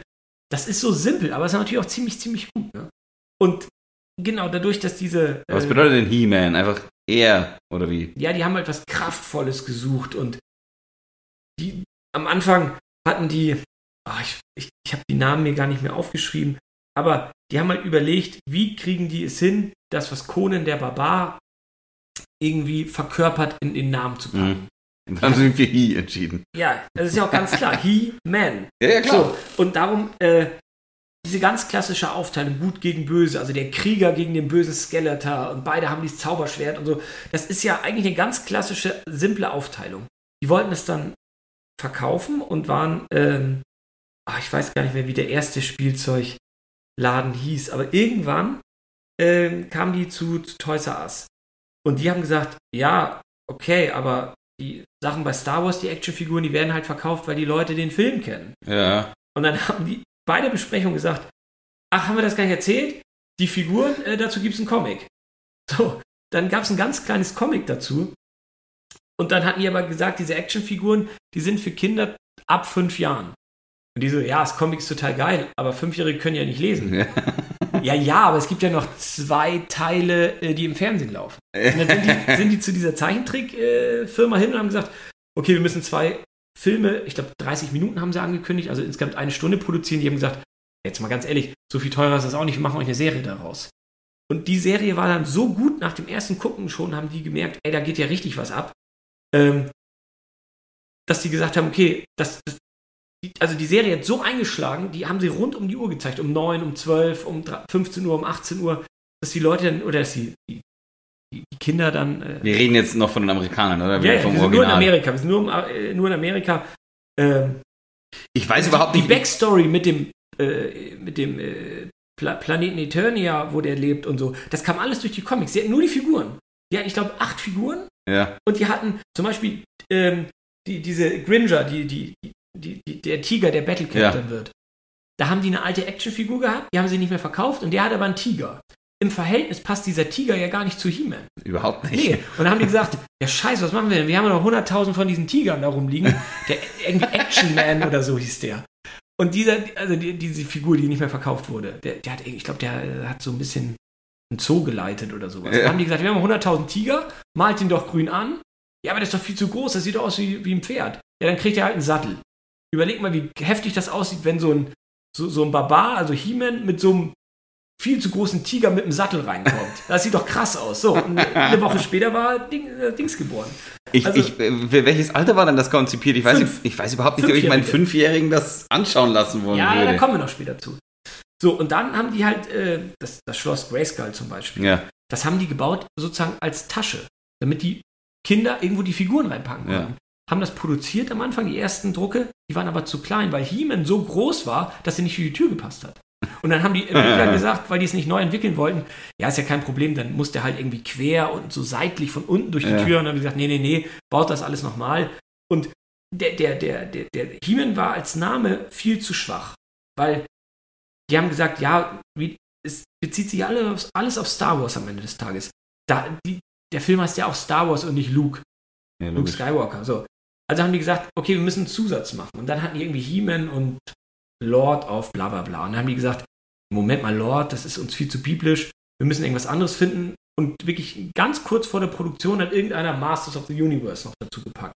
S2: das ist so simpel, aber ist natürlich auch ziemlich, ziemlich gut. Ne? Und genau, dadurch, dass diese.
S1: Was
S2: äh,
S1: bedeutet denn He-Man? Einfach er oder wie?
S2: ja, die haben halt was Kraftvolles gesucht und die am Anfang hatten die, ah, ich, ich, ich habe die Namen mir gar nicht mehr aufgeschrieben, aber die haben halt überlegt, wie kriegen die es hin, das, was Conan der Barbar irgendwie verkörpert in den Namen zu packen.
S1: Mhm. Und dann haben sie sich für He entschieden.
S2: Ja, das ist ja auch ganz klar. *laughs* He, Man.
S1: Ja, ja,
S2: So, und darum äh, diese ganz klassische Aufteilung, gut gegen böse, also der Krieger gegen den bösen Skeletor und beide haben dieses Zauberschwert und so. Das ist ja eigentlich eine ganz klassische, simple Aufteilung. Die wollten es dann verkaufen und waren, ähm, ah, ich weiß gar nicht mehr, wie der erste Spielzeugladen hieß, aber irgendwann ähm, kamen die zu, zu Toys R Us. Und die haben gesagt, ja, okay, aber die Sachen bei Star Wars, die Actionfiguren, die werden halt verkauft, weil die Leute den Film kennen.
S1: Ja.
S2: Und dann haben die bei der Besprechung gesagt, ach, haben wir das gar nicht erzählt? Die Figuren, äh, dazu gibt es einen Comic. So, dann gab es ein ganz kleines Comic dazu. Und dann hatten die aber gesagt, diese Actionfiguren, die sind für Kinder ab fünf Jahren. Und die so, ja, das Comic ist total geil, aber Fünfjährige können ja nicht lesen.
S1: Ja. *laughs*
S2: Ja, ja, aber es gibt ja noch zwei Teile, äh, die im Fernsehen laufen. Und dann sind die, *laughs* sind die zu dieser Zeichentrickfirma hin und haben gesagt, okay, wir müssen zwei Filme, ich glaube 30 Minuten haben sie angekündigt, also insgesamt eine Stunde produzieren. Die haben gesagt, jetzt mal ganz ehrlich, so viel teurer ist das auch nicht, wir machen euch eine Serie daraus. Und die Serie war dann so gut, nach dem ersten Gucken schon haben die gemerkt, ey, da geht ja richtig was ab, ähm, dass die gesagt haben, okay, das, das die, also die Serie hat so eingeschlagen, die haben sie rund um die Uhr gezeigt, um 9, um 12, um 3, 15 Uhr, um 18 Uhr, dass die Leute dann, oder dass die, die, die Kinder dann äh,
S1: Wir reden jetzt noch von den Amerikanern, oder?
S2: ja, ja,
S1: vom
S2: wir sind nur in
S1: Original.
S2: Amerika. Wir sind nur, äh, nur in Amerika. Ähm,
S1: Ich weiß überhaupt
S2: die
S1: nicht.
S2: Backstory mit dem, äh, mit dem äh, Pla Planeten Eternia, wo der lebt und so, das kam alles durch die Comics. Sie hatten nur die Figuren. Die hatten, ich glaube, acht Figuren
S1: Ja.
S2: und die hatten zum Beispiel ähm, die, diese Gringer, die, die, die, die, der Tiger, der Battle Captain wird. Da haben die eine alte Actionfigur gehabt, die haben sie nicht mehr verkauft und der hat aber einen Tiger. Im Verhältnis passt dieser Tiger ja gar nicht zu He-Man.
S1: Überhaupt nicht.
S2: Nee, und dann haben die gesagt, ja scheiße, was machen wir denn? Wir haben ja noch 100.000 von diesen Tigern da rumliegen. Der irgendwie Action Man oder so hieß der. Und dieser, also die, diese Figur, die nicht mehr verkauft wurde, der, der hat, ich glaube, der hat so ein bisschen ein Zoo geleitet oder sowas.
S1: Ja.
S2: Dann haben die gesagt, wir haben 100.000 Tiger, malt ihn doch grün an. Ja, aber das ist doch viel zu groß, das sieht doch aus wie, wie ein Pferd. Ja, dann kriegt er halt einen Sattel. Überleg mal, wie heftig das aussieht, wenn so ein, so, so ein Barbar, also He-Man, mit so einem viel zu großen Tiger mit einem Sattel reinkommt. Das sieht doch krass aus. So, eine Woche später war Ding, äh, Dings geboren.
S1: Ich,
S2: Also-
S1: ich, äh, für welches Alter war denn das konzipiert? Ich weiß,
S2: Fünf.
S1: ich, ich weiß überhaupt nicht, ob ich meinen
S2: Fünfjährige.
S1: Fünfjährigen das anschauen lassen wollen
S2: Ja,
S1: würde.
S2: da kommen wir noch später zu. So, und dann haben die halt äh, das, das Schloss Grayskull zum Beispiel.
S1: ja,
S2: Das haben die gebaut sozusagen als Tasche, damit die Kinder irgendwo die Figuren reinpacken
S1: Ja.
S2: konnten. Haben das produziert am Anfang, die ersten Drucke, die waren aber zu klein, weil He-Man so groß war, dass er nicht für die Tür gepasst hat. Und dann haben die Entwickler *laughs* gesagt, weil die es nicht neu entwickeln wollten, ja, ist ja kein Problem, dann muss der halt irgendwie quer und so seitlich von unten durch die
S1: Ja.
S2: Tür. Und dann haben die gesagt, nee, nee, nee, baut das alles nochmal. Und der, der, der, der, der He-Man war als Name viel zu schwach, weil die haben gesagt, ja, wie, es bezieht sich alles auf, alles auf Star Wars am Ende des Tages. Da, die, der Film heißt ja auch Star Wars und nicht Luke.
S1: ja
S2: Luke. Skywalker. So. Also haben die gesagt, okay, wir müssen einen Zusatz machen. Und dann hatten die irgendwie He-Man und Lord auf bla bla bla. Und dann haben die gesagt, Moment mal, Lord, das ist uns viel zu biblisch. Wir müssen irgendwas anderes finden. Und wirklich ganz kurz vor der Produktion hat irgendeiner Masters of the Universe noch dazu gepackt.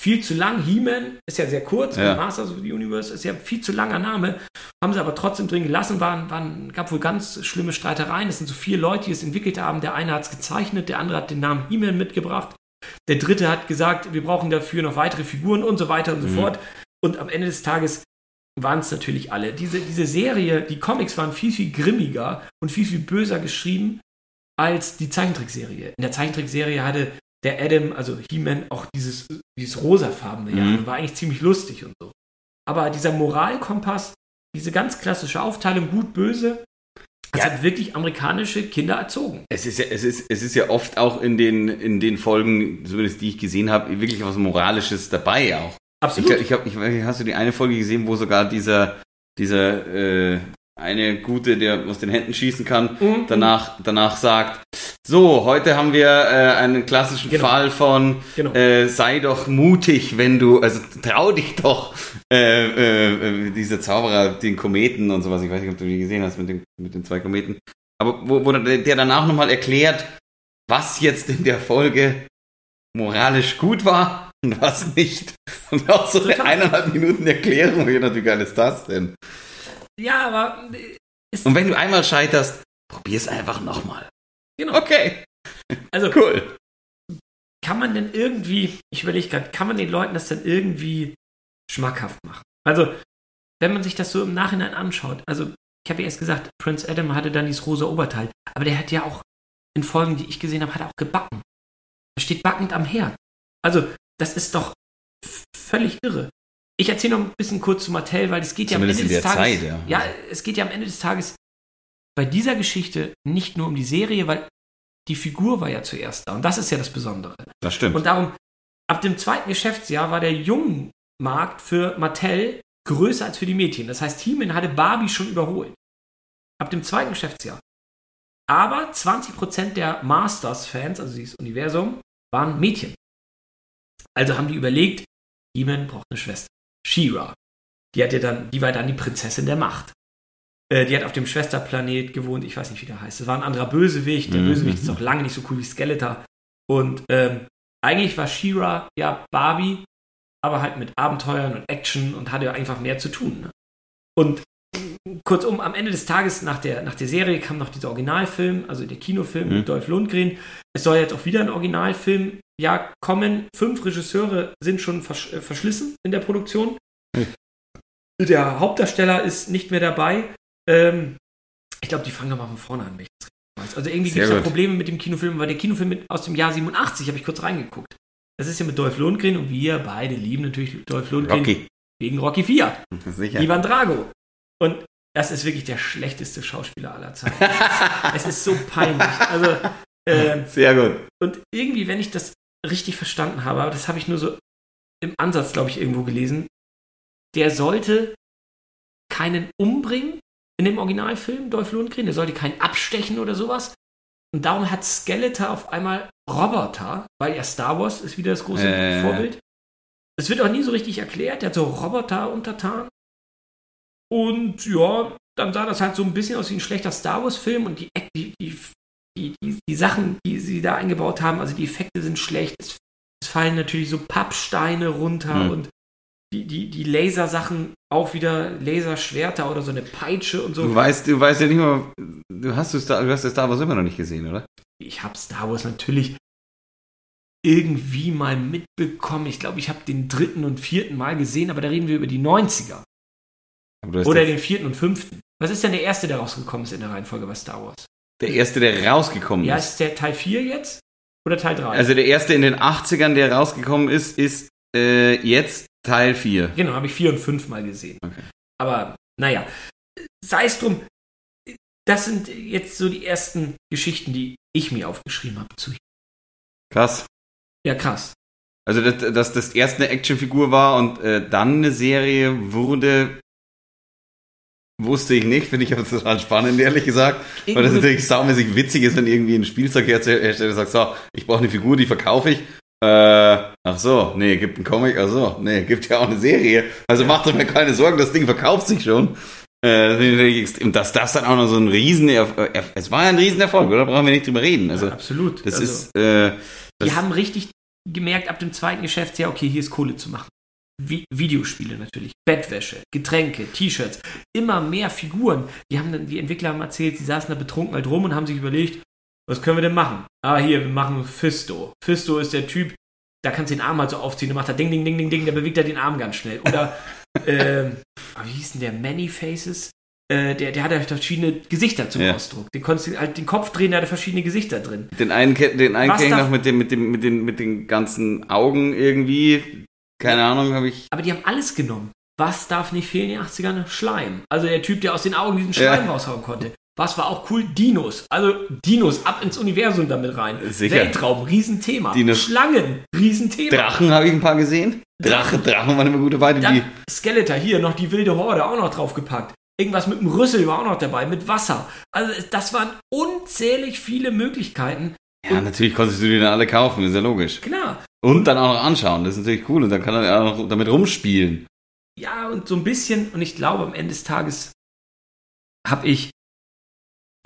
S2: Viel zu lang. He-Man ist ja sehr kurz.
S1: Ja.
S2: Masters of the Universe ist ja viel zu langer Name. Haben sie aber trotzdem drin gelassen. Waren, waren, gab wohl ganz schlimme Streitereien. Es sind so vier Leute, die es entwickelt haben. Der eine hat es gezeichnet, der andere hat den Namen He-Man mitgebracht. Der dritte hat gesagt, wir brauchen dafür noch weitere Figuren und so weiter und so
S1: Mhm.
S2: fort. Und am Ende des Tages waren es natürlich alle. Diese, diese Serie, die Comics waren viel, viel grimmiger und viel, viel böser geschrieben als die Zeichentrickserie. In der Zeichentrickserie hatte der Adam, also He-Man, auch dieses, dieses rosafarbene Jahr
S1: Mhm.
S2: war eigentlich ziemlich lustig und so. Aber dieser Moralkompass, diese ganz klassische Aufteilung gut, böse, das
S1: Ja.
S2: hat wirklich amerikanische Kinder erzogen.
S1: Es ist ja, es ist, es ist ja oft auch in den, in den Folgen, zumindest die ich gesehen habe, wirklich was Moralisches dabei auch. Ich,
S2: Absolut.
S1: glaub- ich, hab, ich weiß nicht, hast du die eine Folge gesehen, wo sogar dieser, dieser äh, eine Gute, der aus den Händen schießen kann,
S2: Mhm.
S1: danach, danach sagt, so, heute haben wir äh, einen klassischen
S2: Genau.
S1: Fall von
S2: Genau.
S1: äh, sei doch mutig, wenn du, also trau dich doch, äh, äh, äh, dieser Zauberer, den Kometen und sowas, ich weiß nicht, ob du die gesehen hast mit, dem, mit den zwei Kometen, aber wo, wo der danach nochmal erklärt, was jetzt in der Folge moralisch gut war und *laughs* was nicht. Und auch so eine eineinhalb Minuten Erklärung, wie geil ist das denn?
S2: Ja, aber äh,
S1: Und wenn du einmal scheiterst, probier's einfach nochmal.
S2: genau.
S1: Okay,
S2: Also
S1: cool.
S2: kann man denn irgendwie, ich überlege gerade, kann man den Leuten das denn irgendwie schmackhaft machen? Also, wenn man sich das so im Nachhinein anschaut, also ich habe ja erst gesagt, Prince Adam hatte dann dieses rosa Oberteil, aber der hat ja auch in Folgen, die ich gesehen habe, hat er auch gebacken. Er steht backend am Herd. Also, das ist doch völlig irre. Ich erzähle noch ein bisschen kurz zu Mattel, weil es geht
S1: Zumindest
S2: ja am Ende des Tages.
S1: Zeit, ja.
S2: ja, es geht ja am Ende des Tages bei dieser Geschichte nicht nur um die Serie, weil die Figur war ja zuerst da und das ist ja das Besondere.
S1: Das stimmt.
S2: Und darum, ab dem zweiten Geschäftsjahr war der Jungmarkt für Mattel größer als für die Mädchen. Das heißt, He-Man hatte Barbie schon überholt. Ab dem zweiten Geschäftsjahr. Aber 20% der Masters-Fans, also dieses Universum, waren Mädchen. Also haben die überlegt, He-Man braucht eine Schwester. She-Ra. Die hat ja dann, die war dann die Prinzessin der Macht. Äh, die hat auf dem Schwesterplanet gewohnt, ich weiß nicht, wie der heißt. Das war ein anderer Bösewicht. Der
S1: Mhm.
S2: Bösewicht ist auch lange nicht so cool wie Skeletor. Und ähm, eigentlich war She-Ra ja Barbie, aber halt mit Abenteuern und Action und hatte einfach mehr zu tun. Ne? Und kurzum, am Ende des Tages nach der, nach der Serie kam noch dieser Originalfilm, also der Kinofilm
S1: Mhm.
S2: mit Dolph Lundgren. Es soll jetzt auch wieder ein Originalfilm ja kommen. Fünf Regisseure sind schon versch äh, verschlissen in der Produktion.
S1: Hm.
S2: Der Hauptdarsteller ist nicht mehr dabei. Ähm, ich glaube, die fangen nochmal von vorne an, wenn ich das richtig weiß. Also irgendwie gibt es da
S1: gut.
S2: Probleme mit dem Kinofilm, weil der Kinofilm mit, aus dem Jahr 87, habe ich kurz reingeguckt. Das ist ja mit Dolph Lundgren und wir beide lieben natürlich Dolph Lundgren
S1: Rocky.
S2: wegen Rocky 4.
S1: Sicher.
S2: Ivan Drago. Und das ist wirklich der schlechteste Schauspieler aller Zeiten. *laughs* es ist so peinlich. Also, ähm,
S1: Sehr gut.
S2: und irgendwie, wenn ich das richtig verstanden habe, aber das habe ich nur so im Ansatz, glaube ich, irgendwo gelesen, der sollte keinen umbringen in dem Originalfilm, Dolph Lundgren, der sollte keinen abstechen oder sowas. Und darum hat Skeletor auf einmal Roboter, weil ja Star Wars ist wieder das große
S1: Äh.
S2: Vorbild. Es wird auch nie so richtig erklärt, der hat so Roboter untertan. Und ja, dann sah das halt so ein bisschen aus wie ein schlechter Star Wars-Film und die, die, die, die, die, die Sachen, die sie da eingebaut haben, also die Effekte sind schlecht. Es, es fallen natürlich so Pappsteine runter
S1: Hm.
S2: und die, die, die Lasersachen auch wieder Laserschwerter oder so eine Peitsche und so.
S1: Du weißt, du weißt ja nicht mal, du hast, Star, du hast ja Star Wars immer noch nicht gesehen, oder?
S2: ich habe Star Wars natürlich irgendwie mal mitbekommen. Ich glaube, ich habe den dritten und vierten Mal gesehen, aber da reden wir über die 90er.
S1: Aber du hast
S2: Oder
S1: der,
S2: den vierten und fünften. Was ist denn der erste, der rausgekommen ist in der Reihenfolge bei Star Wars?
S1: Der erste, der rausgekommen
S2: Ja,
S1: ist.
S2: ist der Teil 4 jetzt? Oder Teil 3?
S1: Also der erste in den 80ern, der rausgekommen ist, ist äh, jetzt Teil 4.
S2: genau, habe ich 4 und 5 mal gesehen.
S1: Okay.
S2: Aber naja, sei es drum. Das sind jetzt so die ersten Geschichten, die ich mir aufgeschrieben habe. Zu
S1: Krass.
S2: ja, krass.
S1: Also dass, dass das erst eine Actionfigur war und äh, dann eine Serie wurde, wusste ich nicht. Finde ich aber total spannend, ehrlich gesagt. Weil das natürlich saumäßig witzig ist, wenn irgendwie ein Spielzeughersteller sagt, so, ich brauche eine Figur, die verkaufe ich. Äh, Ach so, nee, gibt einen Comic, ach so, nee, gibt ja auch eine Serie. Also macht euch mir keine Sorgen, das Ding verkauft sich schon. Äh, und dass das dann auch noch so ein Riesen, es war ja ein Riesenerfolg, oder? Brauchen wir nicht drüber reden. Also,
S2: Ja, absolut.
S1: das
S2: Also,
S1: ist, äh,
S2: Die
S1: das,
S2: haben richtig gemerkt, ab dem zweiten Geschäftsjahr, okay, hier ist Kohle zu machen. Vi Videospiele natürlich, Bettwäsche, Getränke, T-Shirts, immer mehr Figuren. Die haben dann, die Entwickler haben erzählt, sie saßen da betrunken halt rum und haben sich überlegt, was können wir denn machen? Ah, hier, wir machen Fisto. Fisto ist der Typ, da kannst du den Arm halt so aufziehen, der macht da Ding, Ding, Ding, Ding, Ding, der bewegt da den Arm ganz schnell. Oder, *laughs* ähm, wie hieß denn der? Many Faces? Äh, der, der hatte halt verschiedene Gesichter zum
S1: Ja.
S2: Ausdruck. Den konntest du halt den Kopf drehen, der hatte verschiedene Gesichter drin.
S1: den einen, den einen kenne ich noch mit dem, mit dem, mit den, mit den ganzen Augen irgendwie. Keine Ahnung, habe ich.
S2: Aber die haben alles genommen. Was darf nicht fehlen in den 80ern? Schleim. Also der Typ, der aus den Augen diesen Schleim
S1: Ja.
S2: raushauen konnte. Was war auch cool? Dinos. Also Dinos ab ins Universum damit rein.
S1: Sicher.
S2: Weltraum, Riesenthema.
S1: Dinos.
S2: Schlangen, Riesenthema.
S1: Drachen habe ich ein paar gesehen. Drache, Drachen waren immer gute Beine. Die,
S2: Dann Skeletor, hier noch die wilde Horde auch noch draufgepackt. Irgendwas mit dem Rüssel war auch noch dabei, mit Wasser. Also das waren unzählig viele Möglichkeiten.
S1: ja, natürlich konntest du die dann alle kaufen, ist ja logisch.
S2: Klar.
S1: Und dann auch noch anschauen, das ist natürlich cool. Und dann kann er auch noch damit rumspielen.
S2: Ja, und so ein bisschen, und ich glaube, am Ende des Tages habe ich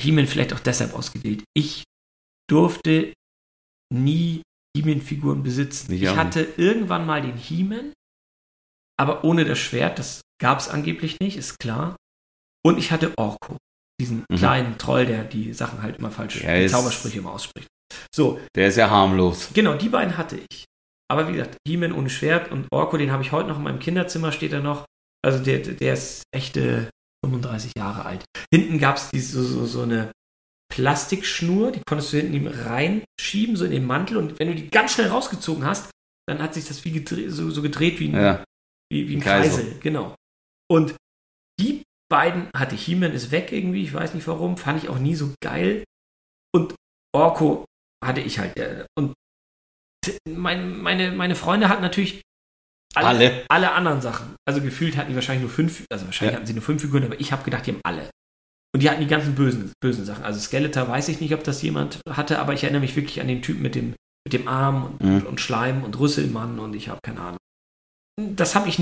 S2: He-Man vielleicht auch deshalb ausgewählt. Ich durfte nie He-Man-Figuren besitzen.
S1: Ich
S2: Ich, hatte irgendwann mal den He-Man, aber ohne das Schwert, das gab es angeblich nicht, ist klar. Und ich hatte Orko, diesen
S1: Mhm.
S2: kleinen Troll, der die Sachen halt immer falsch,
S1: Ja,
S2: die Zaubersprüche immer ausspricht. So,
S1: Der ist ja harmlos.
S2: Genau, die beiden hatte ich. Aber wie gesagt, He-Man ohne Schwert und Orko, den habe ich heute noch in meinem Kinderzimmer, steht er noch. Also der, der ist echte 35 Jahre alt. Hinten gab es so, so, so eine Plastikschnur, die konntest du hinten ihm reinschieben, so in den Mantel. Und wenn du die ganz schnell rausgezogen hast, dann hat sich das wie gedreht, so, so gedreht wie ein,
S1: Ja.
S2: wie, wie ein
S1: Kreisel.
S2: Kreisel. Genau. Und die beiden hatte He-Man ist weg irgendwie, ich weiß nicht warum, fand ich auch nie so geil. Und Orko hatte ich halt. äh, Und mein, meine, meine Freunde hatten natürlich
S1: Alle.
S2: alle anderen Sachen. Also gefühlt hatten die wahrscheinlich nur fünf, also wahrscheinlich
S1: Ja.
S2: hatten sie nur fünf Figuren, aber ich habe gedacht, die haben alle. Und die hatten die ganzen bösen, bösen Sachen. Also Skeletor weiß ich nicht, ob das jemand hatte, aber ich erinnere mich wirklich an den Typen mit dem, mit dem Arm und,
S1: Mhm.
S2: und Schleim und Rüsselmann und ich habe keine Ahnung. Das habe ich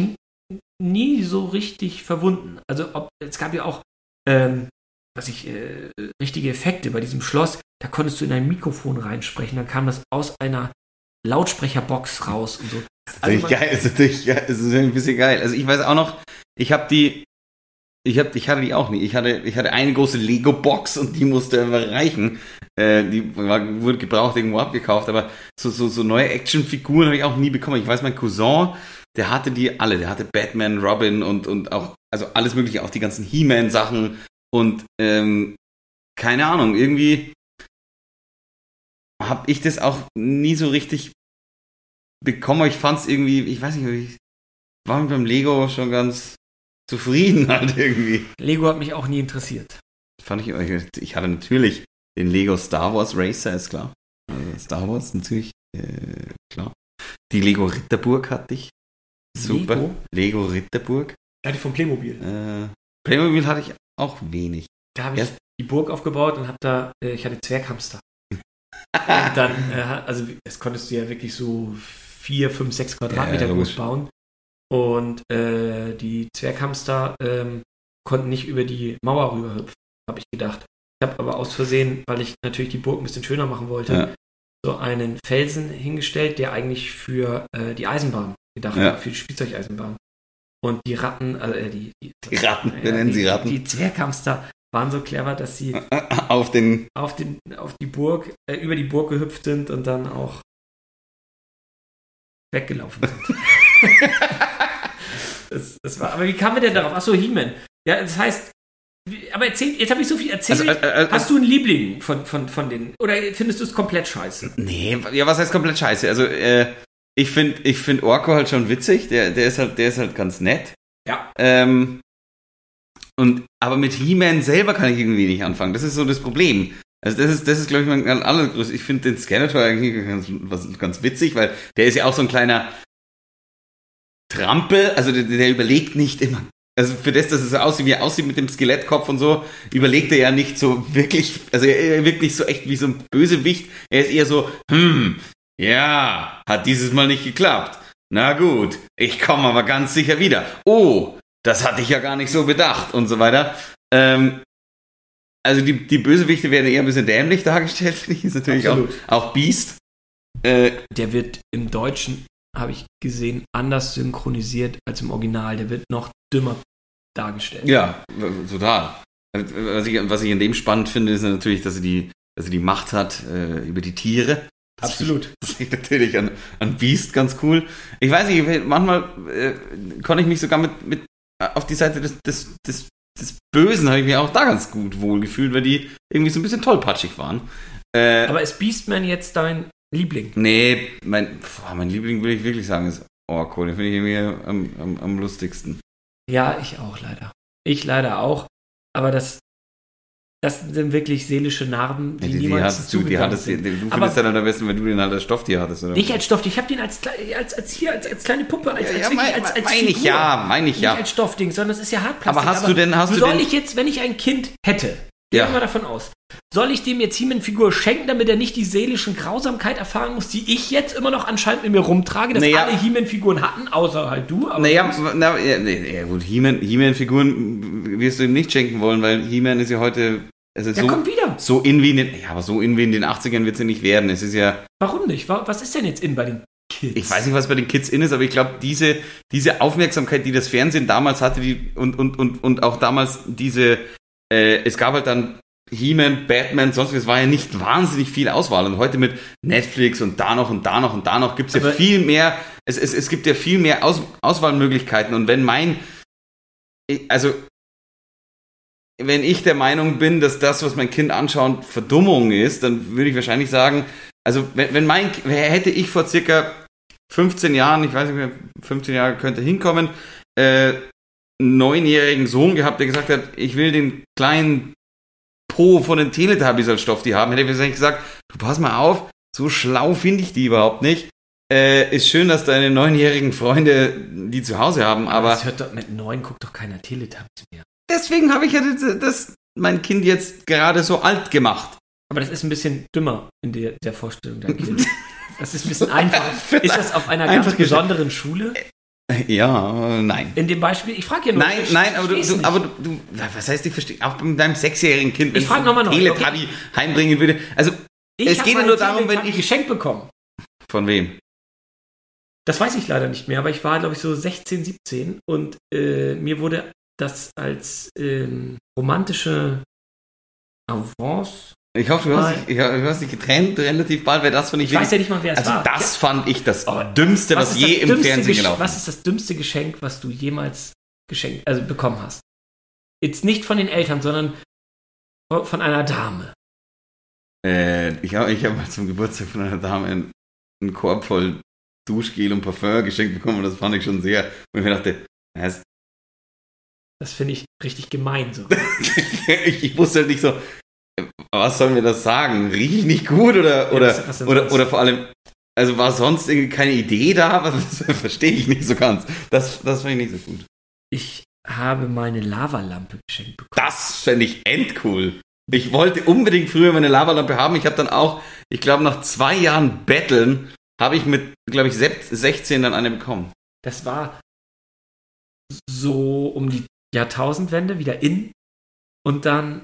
S2: nie so richtig verwunden. Also ob, es gab ja auch ähm, was ich, äh, richtige Effekte bei diesem Schloss, da konntest du in ein Mikrofon reinsprechen, dann kam das aus einer Lautsprecherbox raus und so. Also
S1: geil, ist natürlich geil, ist natürlich ein bisschen geil. Also ich weiß auch noch, ich habe die, ich hab, ich hatte die auch nie. Ich hatte, ich hatte eine große Lego-Box und die musste einfach reichen. Äh, die war, wurde gebraucht irgendwo abgekauft, aber so, so, so neue Actionfiguren habe ich auch nie bekommen. Ich weiß, mein Cousin, der hatte die alle. Der hatte Batman, Robin und, und auch, also alles mögliche, auch die ganzen He-Man-Sachen und ähm, keine Ahnung, irgendwie habe ich das auch nie so richtig bekommen. aber Ich fand es irgendwie, ich weiß nicht, ich war mit beim Lego schon ganz zufrieden *laughs* halt irgendwie.
S2: Lego hat mich auch nie interessiert.
S1: Fand ich, ich hatte natürlich den Lego Star Wars Racer, ist klar. Also Star Wars natürlich, äh, klar. Die Lego Ritterburg hatte ich. Super.
S2: Lego?
S1: Lego Ritterburg.
S2: Ja, die vom Playmobil.
S1: Äh, Playmobil hatte ich auch wenig.
S2: Da habe ich
S1: Erst-
S2: die Burg aufgebaut und habe da, äh, ich hatte Zwerghamster. Dann, äh, also das konntest du ja wirklich so vier, fünf, sechs Quadratmeter
S1: Ja,
S2: groß bauen. Und äh, die Zwerghamster ähm, konnten nicht über die Mauer rüberhüpfen, habe ich gedacht. Ich habe aber aus Versehen, weil ich natürlich die Burg ein bisschen schöner machen wollte,
S1: Ja.
S2: so einen Felsen hingestellt, der eigentlich für äh, die Eisenbahn gedacht
S1: Ja.
S2: war, für die Spielzeugeisenbahn. Und die Ratten, also äh, die, die,
S1: Die Ratten, wir nennen
S2: die,
S1: sie Ratten.
S2: Die Zwerghamster waren so clever, dass sie *laughs*
S1: Auf den,
S2: auf, den, auf die Burg, äh, über die Burg gehüpft sind und dann auch weggelaufen sind. *laughs* das, das war, aber wie kamen wir denn darauf? Achso, He-Man. Ja, das heißt, aber erzähl, jetzt habe ich so viel erzählt.
S1: Also, äh, äh,
S2: Hast du einen Liebling von, von, von den, oder findest du es komplett scheiße?
S1: Nee, ja, was heißt komplett scheiße? Also, äh, ich finde ich find Orko halt schon witzig, der, der, ist halt, der ist halt ganz nett.
S2: Ja.
S1: Ähm, und, aber mit He-Man selber kann ich irgendwie nicht anfangen. Das ist so das Problem. Also das ist, das ist glaube ich, mein allergrößtes. Ich finde den Skeletor eigentlich ganz, was, ganz witzig, weil der ist ja auch so ein kleiner Trampel. Also der, der überlegt nicht immer. Also für das, dass es so aussieht, wie er aussieht mit dem Skelettkopf und so, überlegt er ja nicht so wirklich, also er wirkt nicht so echt wie so ein Bösewicht. Er ist eher so, hm, Ja, hat dieses Mal nicht geklappt. Na gut, ich komme aber ganz sicher wieder. Oh, das hatte ich ja gar nicht so bedacht und so weiter. Ähm, also die, die Bösewichte werden eher ein bisschen dämlich dargestellt, finde ich. Ist natürlich auch,
S2: Absolut.
S1: auch Beast. Äh,
S2: Der wird im Deutschen, habe ich gesehen, anders synchronisiert als im Original. Der wird noch dümmer dargestellt.
S1: ja, total. Was ich, was ich in dem spannend finde, ist natürlich, dass sie die, dass sie die Macht hat äh, über die Tiere. Das
S2: Absolut. *laughs*
S1: Das liegt natürlich an, an Beast ganz cool. Ich weiß nicht, manchmal äh, konnte ich mich sogar mit, mit auf die Seite des, des, des, des Bösen habe ich mich auch da ganz gut wohlgefühlt, weil die irgendwie so ein bisschen tollpatschig waren. Äh,
S2: Aber ist Beastman jetzt dein Liebling?
S1: nee, mein, boah, mein Liebling würde ich wirklich sagen, ist Orko. Den finde ich irgendwie am, am, am lustigsten.
S2: Ja, ich auch leider. Ich leider auch. Aber das, das sind wirklich seelische Narben, die
S1: Ja, die, die
S2: niemals
S1: hattest du, die hattest,
S2: sind.
S1: du findest dann am besten, wenn du den halt als Stofftier hattest, oder?
S2: Nicht als Stoff, ich habe den als, als, als hier, als, als kleine Puppe, als,
S1: ja,
S2: als,
S1: ja, mein,
S2: als, als
S1: mein ich ja, meine ich
S2: Nicht
S1: ja.
S2: als Stoffding, sondern es ist ja Hartplastik.
S1: Aber hast du denn- hast du
S2: soll
S1: denn-
S2: ich jetzt, wenn ich ein Kind hätte,
S1: Ja.
S2: ja. mal davon aus, soll ich dem jetzt He-Man-Figur schenken, damit er nicht die seelischen Grausamkeit erfahren muss, die ich jetzt immer noch anscheinend mit mir rumtrage, dass
S1: Naja.
S2: alle He-Man-Figuren hatten, außer halt du. Aber
S1: Naja, na, ja, gut, He-Man- He-Man-Figuren wirst du ihm nicht schenken wollen, weil He-Man ist ja heute, es ist
S2: der
S1: so,
S2: kommt wieder.
S1: so in wie in den, ja, aber so in wie in den 80ern wird es ja nicht werden. Es ist ja,
S2: Warum nicht? Wa- Was ist denn jetzt in bei den Kids?
S1: ich weiß nicht, was bei den Kids in ist, aber ich glaube, diese, diese Aufmerksamkeit, die das Fernsehen damals hatte, die, und, und, und, und auch damals diese, äh, es gab halt dann He-Man, Batman, sonst was, es war ja nicht wahnsinnig viel Auswahl. Und heute mit Netflix und da noch und da noch und da noch gibt es ja viel mehr, es, es, es gibt ja viel mehr Aus, Auswahlmöglichkeiten. Und wenn mein, also, wenn ich der Meinung bin, dass das, was mein Kind anschaut, Verdummung ist, dann würde ich wahrscheinlich sagen, also wenn, wenn mein, hätte ich vor circa 15 Jahren, ich weiß nicht mehr, 15 Jahre könnte hinkommen, äh, einen neunjährigen Sohn gehabt, der gesagt hat, ich will den kleinen Po von den Teletubbies als Stofftier haben, hätte ich wahrscheinlich gesagt, du pass mal auf, so schlau finde ich die überhaupt nicht. Äh, ist schön, dass deine neunjährigen Freunde die zu Hause haben, aber
S2: das hört doch, mit neun guckt doch keiner Teletubbies mehr.
S1: Deswegen habe ich ja das, das mein Kind jetzt gerade so alt gemacht.
S2: Aber das ist ein bisschen dümmer in der, der Vorstellung der Kids. *laughs* Das ist ein bisschen einfacher. Ist das auf einer ganz besonderen Schule?
S1: Ja, nein.
S2: In dem Beispiel, ich frage ja nur.
S1: Nein,
S2: ich
S1: nein, aber du, du, aber du, du, was heißt, ich verstehe, auch mit deinem sechsjährigen Kind,
S2: Ich frag noch mal neu,
S1: Teletubby heimbringen würde. Also,
S2: Ich
S1: es geht ja nur darum, wenn ich,
S2: geschenkt bekommen.
S1: von wem?
S2: Das weiß ich leider nicht mehr, aber ich war, glaube ich, so 16, 17 und äh, mir wurde das als ähm, romantische Avance.
S1: Ich hoffe, du hast, dich, ich, du hast dich getrennt relativ bald, weil das fand ich,
S2: Ich weiß ja nicht mal, wer es
S1: Also
S2: war.
S1: das fand ich das
S2: Oh,
S1: Dümmste, was,
S2: ist
S1: je
S2: das
S1: im
S2: dümmste
S1: Fernsehen
S2: Gesch-
S1: gelaufen
S2: Was ist das dümmste Geschenk, was du jemals geschenkt, also bekommen hast? Jetzt nicht von den Eltern, sondern von einer Dame.
S1: Äh, ich habe ich hab mal zum Geburtstag von einer Dame einen, einen Korb voll Duschgel und Parfum geschenkt bekommen und das fand ich schon sehr, wo ich mir dachte, ja, es-
S2: Das finde ich richtig gemein so. *laughs*
S1: ich, wusste halt nicht so, was sollen wir das sagen? Riech ich nicht gut oder, oder,
S2: was- was denn
S1: oder, oder vor allem, also war sonst irgendwie keine Idee da? Was, *laughs* das verstehe ich nicht so ganz. Das, das fand ich nicht so gut.
S2: Ich habe meine Lavalampe geschenkt bekommen.
S1: Das fände ich endcool. Ich wollte unbedingt früher meine Lavalampe haben. Ich habe dann auch, ich glaube, nach zwei Jahren Betteln, habe ich mit, glaube ich, sep- 16 dann eine bekommen.
S2: Das war so um die Jahrtausendwende wieder in. Und dann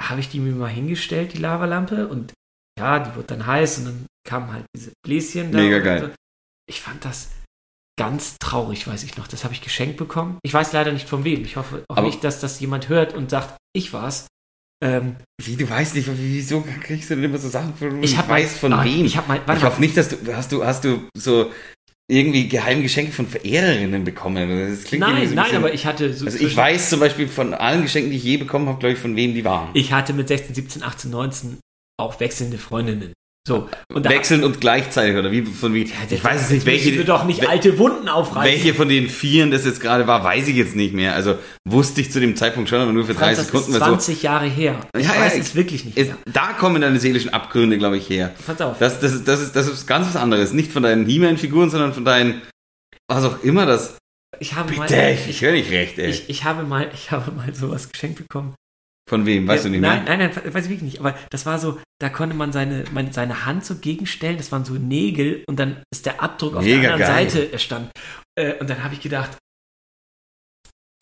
S2: habe ich die mir mal hingestellt, die Lavalampe. Und ja, die wurde dann heiß und dann kamen halt diese Bläschen da.
S1: Mega geil.
S2: So. Ich fand das ganz traurig, weiß ich noch. Das habe ich geschenkt bekommen. Ich weiß leider nicht von wem. Ich hoffe auch
S1: Aber-
S2: nicht, dass das jemand hört und sagt, ich war's. Ähm,
S1: Wie, du weißt nicht, wieso kriegst du denn immer so Sachen von,
S2: ich habe
S1: weiß von
S2: ah,
S1: wem?
S2: Ich mal, warte
S1: ich hoffe nicht, dass du, hast du, hast du so irgendwie geheime Geschenke von Verehrerinnen bekommen. Das klingt
S2: nein,
S1: so ein
S2: nein,
S1: bisschen-
S2: aber ich hatte so
S1: Also ich weiß zum Beispiel von allen Geschenken, die ich je bekommen habe, glaube ich, von wem die waren.
S2: ich hatte mit 16, 17, 18, 19 auch wechselnde Freundinnen. So. Und
S1: Wechseln und gleichzeitig, oder wie von wie? ich weiß es nicht,
S2: Müssen wir
S1: welche,
S2: doch nicht alte Wunden aufreißen.
S1: welche von den Vieren das jetzt gerade war, weiß ich jetzt nicht mehr. Also wusste ich zu dem Zeitpunkt schon, aber nur für
S2: Franz,
S1: 30
S2: das
S1: Sekunden.
S2: ist
S1: weil so,
S2: 20 Jahre her. Ich
S1: Ja, ja,
S2: weiß
S1: ich-
S2: es wirklich nicht
S1: es, da kommen deine seelischen Abgründe, glaube ich, her.
S2: Pass auf.
S1: Das, das, ist, das, ist, das ist ganz was anderes. Nicht von deinen He-Man-Figuren, sondern von deinen, was auch immer das.
S2: ich habe
S1: Bitte,
S2: mal,
S1: ich, ich höre nicht recht, ey.
S2: ich, ich habe mal, ich habe mal sowas geschenkt bekommen.
S1: Von wem? Weißt
S2: Ja,
S1: du nicht
S2: nein,
S1: mehr?
S2: Nein, nein, weiß ich wirklich nicht. Aber das war so, da konnte man seine, meine, seine Hand so gegenstellen. Das waren so Nägel und dann ist der Abdruck auf
S1: Mega
S2: der anderen
S1: geil.
S2: Seite stand. Äh, und dann habe ich gedacht,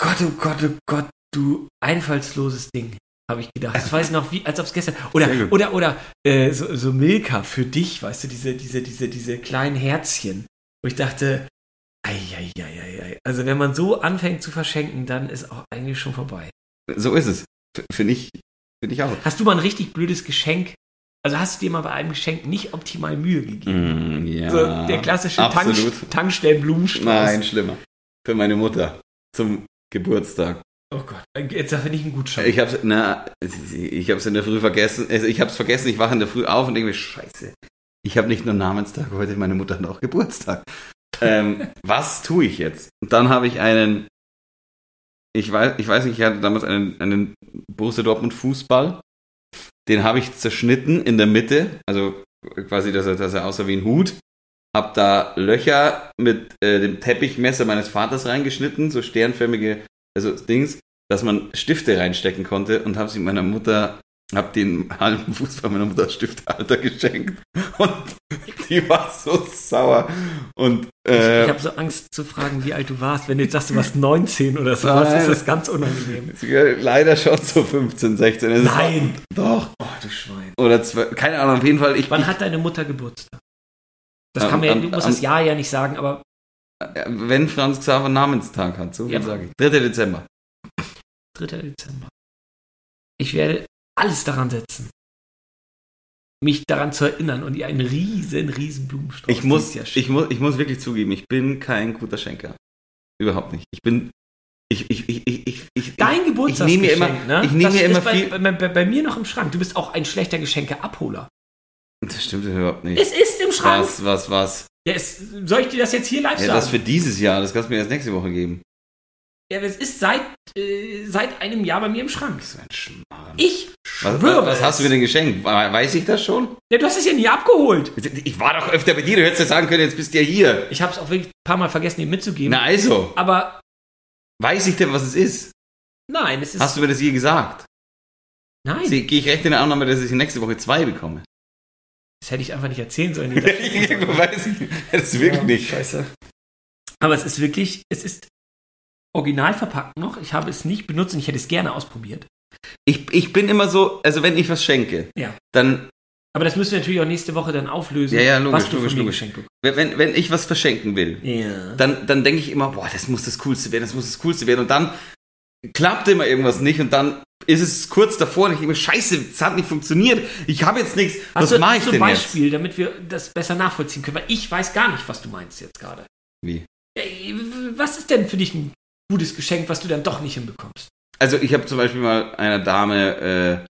S2: Gott, oh Gott, oh Gott, du einfallsloses Ding. Habe ich gedacht. Das weiß ich noch, wie, als ob es gestern. Oder, oder, oder, äh, so, so Milka für dich, weißt du, diese, diese, diese, diese kleinen Herzchen. Wo ich dachte, ei, ei, ei, ei, ei. Also wenn man so anfängt zu verschenken, dann ist auch eigentlich schon vorbei.
S1: So ist es. Finde ich, finde ich auch.
S2: Hast du mal ein richtig blödes Geschenk? Also hast du dir mal bei einem Geschenk nicht optimal Mühe gegeben?
S1: Mm, ja.
S2: so der klassische Tank,
S1: Absolut.
S2: Tankstellenblumenstrauß.
S1: Nein, schlimmer. Für meine Mutter. Zum Geburtstag.
S2: Oh Gott, jetzt finde ich einen Gutschein.
S1: Ich hab's, na, ich hab's in der Früh vergessen. Also ich hab's vergessen, ich wache in der Früh auf und denke mir, scheiße. Ich habe nicht nur Namenstag heute, meine Mutter hat auch Geburtstag. ähm, *laughs* was tue ich jetzt? Und dann habe ich einen, ich weiß, ich weiß nicht, ich hatte damals einen, einen Borussia Dortmund Fußball. Den habe ich zerschnitten in der Mitte, also quasi, dass er, dass er aussah wie ein Hut. Hab da Löcher mit äh, dem Teppichmesser meines Vaters reingeschnitten, so sternförmige also Dings, dass man Stifte reinstecken konnte und habe sie meiner Mutter, hab den halben Fußball meiner Mutter als Stiftehalter geschenkt und die war so sauer und äh,
S2: ich habe so Angst zu fragen, wie alt du warst. Wenn du jetzt sagst, du warst 19 oder so,
S1: Nein.
S2: ist das ganz unangenehm.
S1: leider schon so 15, 16. Es
S2: Nein.
S1: War, doch.
S2: Oh, du Schwein.
S1: Oder 12, keine Ahnung, auf jeden Fall. Ich,
S2: Wann
S1: ich,
S2: hat deine Mutter Geburtstag? Das
S1: Am-
S2: kann man ja, du musst
S1: am-
S2: das Jahr ja nicht sagen, aber
S1: äh, wenn Franz Xaver Namenstag hat, so viel
S2: Ja.
S1: sage ich. 3. Dezember.
S2: 3. Dezember. Ich werde alles daran setzen, mich daran zu erinnern und ihr einen riesen, riesen Blumenstrauß
S1: Ich muss,
S2: Jahr
S1: ich, muss, ich muss wirklich zugeben, ich bin kein guter Schenker. Überhaupt nicht. Ich bin. Ich, ich, ich, ich, ich,
S2: Dein Geburtstagsgeschenk,
S1: ich nehme mir immer-
S2: ne?
S1: ich nehme mir
S2: ist
S1: immer
S2: bei,
S1: viel-
S2: Bei, bei, bei mir noch im Schrank. Du bist auch ein schlechter Geschenkeabholer.
S1: Das stimmt überhaupt nicht.
S2: Es ist im Schrank.
S1: Was, was, was?
S2: Ja, es, soll ich dir das jetzt hier live
S1: Ja,
S2: sagen?
S1: das für dieses Jahr, das kannst du mir erst nächste Woche geben.
S2: Ja, es ist seit, äh, seit einem Jahr bei mir im Schrank.
S1: So ein Schmarrn.
S2: Ich
S1: Was,
S2: schwöre
S1: was, was hast du mir denn geschenkt? Weiß ich das schon?
S2: Ja, du hast es ja nie abgeholt.
S1: Ich war doch öfter bei dir, du hättest ja sagen können, jetzt bist du ja hier.
S2: Ich habe es auch wirklich ein paar Mal vergessen, ihm mitzugeben.
S1: Na also,
S2: Aber
S1: weiß ich denn, was es ist?
S2: nein, es ist.
S1: Hast du mir das je gesagt?
S2: nein,
S1: Gehe ich recht in der Annahme, dass ich nächste Woche zwei bekomme?
S2: das hätte ich einfach nicht erzählen sollen. *laughs*
S1: weiß ich nicht. Das ist wirklich
S2: Ja,
S1: nicht.
S2: Scheiße. Aber es ist wirklich, es ist original verpackt noch. Ich habe es nicht benutzt und ich hätte es gerne ausprobiert.
S1: Ich, ich bin immer so, also wenn ich was schenke,
S2: Ja.
S1: dann,
S2: Aber das müssen wir natürlich auch nächste Woche dann auflösen,
S1: Ja, ja, logisch,
S2: was du
S1: logisch,
S2: von mir
S1: logisch.
S2: geschenkt bekommst.
S1: wenn, wenn ich was verschenken will,
S2: Ja.
S1: dann, dann denke ich immer, boah, das muss das Coolste werden, das muss das Coolste werden. Und dann klappt immer irgendwas nicht und dann ist es kurz davor und ich mir, scheiße, es hat nicht funktioniert. Ich habe jetzt nichts. Was mache ich
S2: zum
S1: denn
S2: Beispiel, damit wir das besser nachvollziehen können? Weil ich weiß gar nicht, was du meinst jetzt gerade.
S1: jetzt? Wie?
S2: Ja, Was ist denn für dich ein gutes Geschenk, was du dann doch nicht hinbekommst?
S1: Also ich habe zum Beispiel mal einer Dame,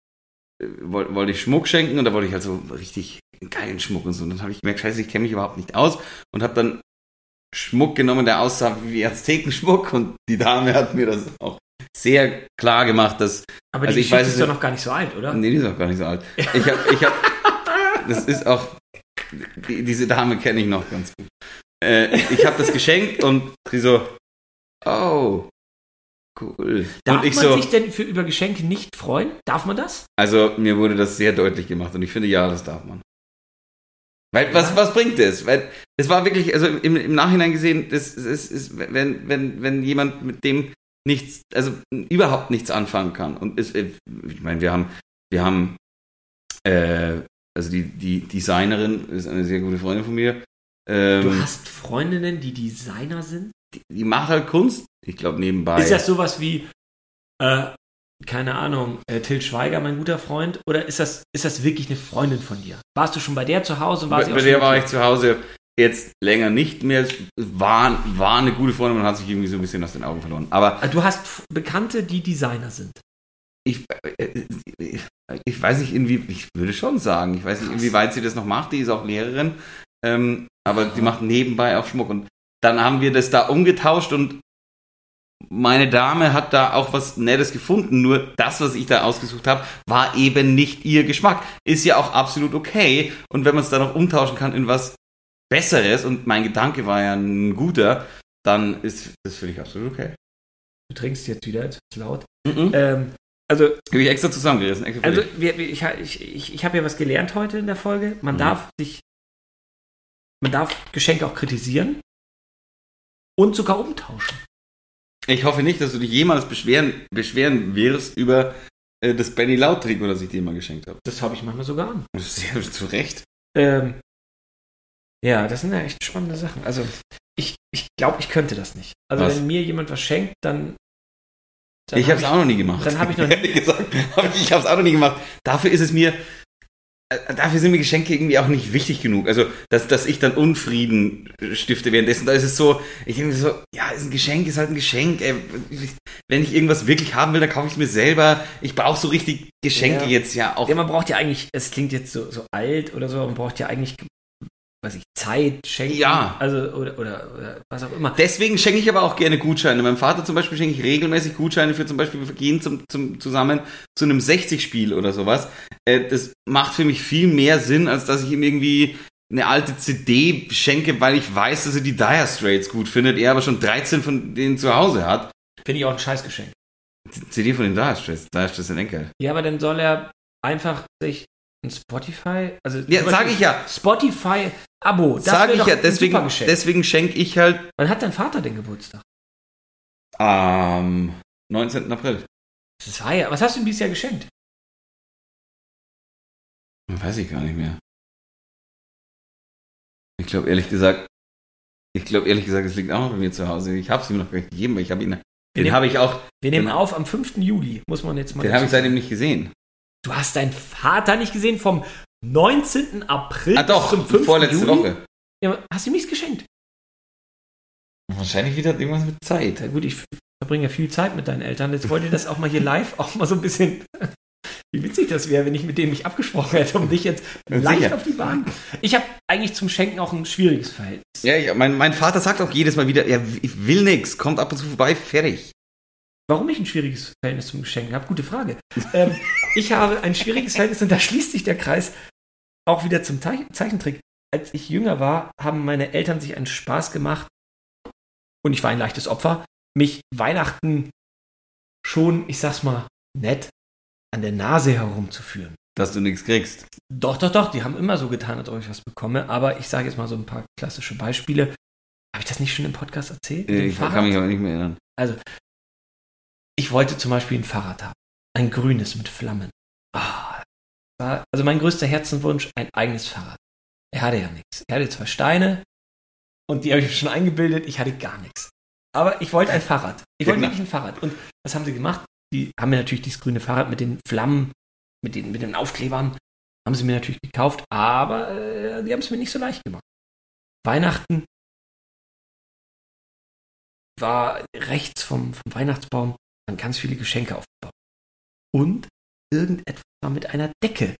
S1: äh, wollte wollte ich Schmuck schenken und da wollte ich halt so richtig geilen Schmuck und so. Und dann habe ich gemerkt, scheiße, ich kenne mich überhaupt nicht aus und habe dann Schmuck genommen, der aussah wie Aztekenschmuck und die Dame hat mir das auch sehr klar gemacht, dass
S2: Aber
S1: Also
S2: die
S1: ich weiß
S2: ist doch noch gar nicht so alt, oder?
S1: Nee, die ist auch gar nicht so alt. *laughs* Ich hab, ich hab, das ist auch, die, diese Dame kenne ich noch ganz gut. Äh, ich habe das geschenkt und sie so, oh, cool.
S2: Darf man
S1: so,
S2: sich denn für über Geschenke nicht freuen? Darf man das?
S1: also mir wurde das sehr deutlich gemacht und ich finde, ja, das darf man. Weil, was, was bringt es? Weil, es war wirklich, also im, im Nachhinein gesehen, das, das ist, ist, wenn, wenn, wenn jemand mit dem nichts, also überhaupt nichts anfangen kann. Und es, äh, ich meine, wir haben, wir haben, äh, also die, die Designerin ist eine sehr gute Freundin von mir. Ähm,
S2: Du hast Freundinnen, die Designer sind?
S1: Die, die macht halt Kunst. Ich glaube nebenbei.
S2: Ist das sowas wie, äh, keine Ahnung, äh, Till Schweiger, mein guter Freund? Oder ist das, ist das wirklich eine Freundin von dir? Warst du schon bei der zu Hause? und
S1: bei, bei der war ich zu Hause jetzt länger nicht mehr. War, war eine gute Freundin, man hat sich irgendwie so ein bisschen aus den Augen verloren. Aber
S2: Ah, Du hast Bekannte, die Designer sind.
S1: ich, äh, ich weiß nicht, inwie, ich würde schon sagen, ich weiß nicht, inwieweit sie das noch macht, die ist auch Lehrerin, ähm, aber die macht nebenbei auch Schmuck und dann haben wir das da umgetauscht und meine Dame hat da auch was Nettes gefunden, nur das, was ich da ausgesucht habe, war eben nicht ihr Geschmack. Ist ja auch absolut okay und wenn man es dann noch umtauschen kann in was Besseres und mein Gedanke war ja ein guter, dann ist das für dich absolut okay.
S2: Du trinkst jetzt wieder, jetzt ist laut.
S1: Mhm.
S2: Ähm, Also,
S1: Habe ich extra zusammengerissen. Extra
S2: also wir, ich, ich, ich, ich habe ja was gelernt heute in der Folge. Man
S1: Mhm.
S2: darf sich, man darf Geschenke auch kritisieren und sogar umtauschen.
S1: ich hoffe nicht, dass du dich jemals beschweren, beschweren wirst über äh, das Benny Laut Trikot, das ich dir mal geschenkt habe.
S2: Das habe ich manchmal sogar an.
S1: Sehr zu Recht.
S2: Ähm, ja, das sind ja echt spannende Sachen. Also, ich, ich glaube, ich könnte das nicht. Also,
S1: Was?
S2: wenn mir jemand was schenkt, dann. dann
S1: ich habe es auch noch nie gemacht.
S2: dann hab ich noch *laughs* nie-
S1: gesagt, ich, habe es auch noch nie gemacht. Dafür ist es mir, dafür sind mir Geschenke irgendwie auch nicht wichtig genug. Also, dass, dass ich dann Unfrieden stifte währenddessen. Da ist es so, ich denke mir so, ja, ist ein Geschenk, ist halt ein Geschenk. Ey. Wenn ich irgendwas wirklich haben will, dann kaufe ich es mir selber. Ich brauche so richtig Geschenke
S2: Ja.
S1: jetzt ja auch.
S2: Ja, man braucht ja eigentlich, es klingt jetzt so, so alt oder so, man braucht ja eigentlich, weiß ich, Zeit schenken.
S1: Ja.
S2: Also, oder, oder, oder was auch immer.
S1: Deswegen schenke ich aber auch gerne Gutscheine. Meinem Vater zum Beispiel schenke ich regelmäßig Gutscheine für zum Beispiel, wir gehen zum, zum, zusammen zu einem 60-Spiel oder sowas. Äh, das macht für mich viel mehr Sinn, als dass ich ihm irgendwie eine alte CD schenke, weil ich weiß, dass er die Dire Straits gut findet, er aber schon 13 von denen zu Hause hat.
S2: Finde ich auch ein Scheißgeschenk.
S1: Die CD von den Dire Straits, Dire Straits sind Enkel.
S2: Ja, aber dann soll er einfach sich ein Spotify, also
S1: Ja,
S2: zum
S1: sag
S2: Beispiel
S1: ich ja.
S2: Spotify-Abo. Das
S1: Sag ich ja, deswegen, deswegen schenke ich halt
S2: Wann hat dein Vater den Geburtstag?
S1: am 19. April.
S2: Das war ja, was hast du ihm dieses Jahr geschenkt?
S1: Weiß ich gar nicht mehr. Ich glaube ehrlich gesagt, ich glaube ehrlich gesagt, es liegt auch noch bei mir zu Hause. Ich habe es ihm noch gar nicht gegeben, weil ich habe ihn,
S2: Wir
S1: den habe ich auch,
S2: Wir nehmen auf am 5. Juli, muss man jetzt mal
S1: den habe ich seitdem nicht gesehen.
S2: Du hast deinen Vater nicht gesehen vom 19. April
S1: Ah doch,
S2: zum 5.
S1: vorletzte
S2: Juli?
S1: Woche.
S2: Ja, hast du ihm nichts geschenkt?
S1: Wahrscheinlich wieder irgendwas mit Zeit.
S2: Ja gut, ich verbringe ja viel Zeit mit deinen Eltern. Jetzt wollte ich das auch mal hier live auch mal so ein bisschen. Wie witzig das wäre, wenn ich mit dem mich abgesprochen hätte, um dich jetzt leicht
S1: sicher.
S2: auf die Bahn. Ich habe eigentlich zum Schenken auch ein schwieriges Verhältnis.
S1: Ja, ich, mein, mein Vater sagt auch jedes Mal wieder, ja, ich will nix, kommt ab und zu vorbei, fertig.
S2: Warum ich ein schwieriges Verhältnis zum Geschenken habe? Gute Frage. ähm, ich habe ein schwieriges Verhältnis und da schließt sich der Kreis auch wieder zum Teich- Zeichentrick. Als ich jünger war, haben meine Eltern sich einen Spaß gemacht und ich war ein leichtes Opfer, mich Weihnachten schon, ich sag's mal, nett an der Nase herumzuführen.
S1: Dass du nichts kriegst.
S2: Doch, doch, doch, die haben immer so getan, als ob ich was bekomme, aber ich sage jetzt mal so ein paar klassische Beispiele. Habe ich das nicht schon im Podcast erzählt? Dem
S1: Ich
S2: Fahrrad?
S1: kann mich aber nicht mehr erinnern.
S2: Ich wollte zum Beispiel ein Fahrrad haben. Ein grünes mit Flammen. Ah, war, also mein größter Herzenwunsch, ein eigenes Fahrrad. Er hatte ja nichts. Er hatte zwei Steine und die habe ich schon eingebildet, ich hatte gar nichts. Aber ich wollte ein Fahrrad. Ich wollte wirklich ein Fahrrad. Und was haben sie gemacht? Die haben mir natürlich dieses grüne Fahrrad mit den Flammen, mit den, mit den Aufklebern, haben sie mir natürlich gekauft, aber äh, die haben es mir nicht so leicht gemacht. Weihnachten war rechts vom, vom Weihnachtsbaum waren ganz viele Geschenke aufgebaut. Und irgendetwas war mit einer Decke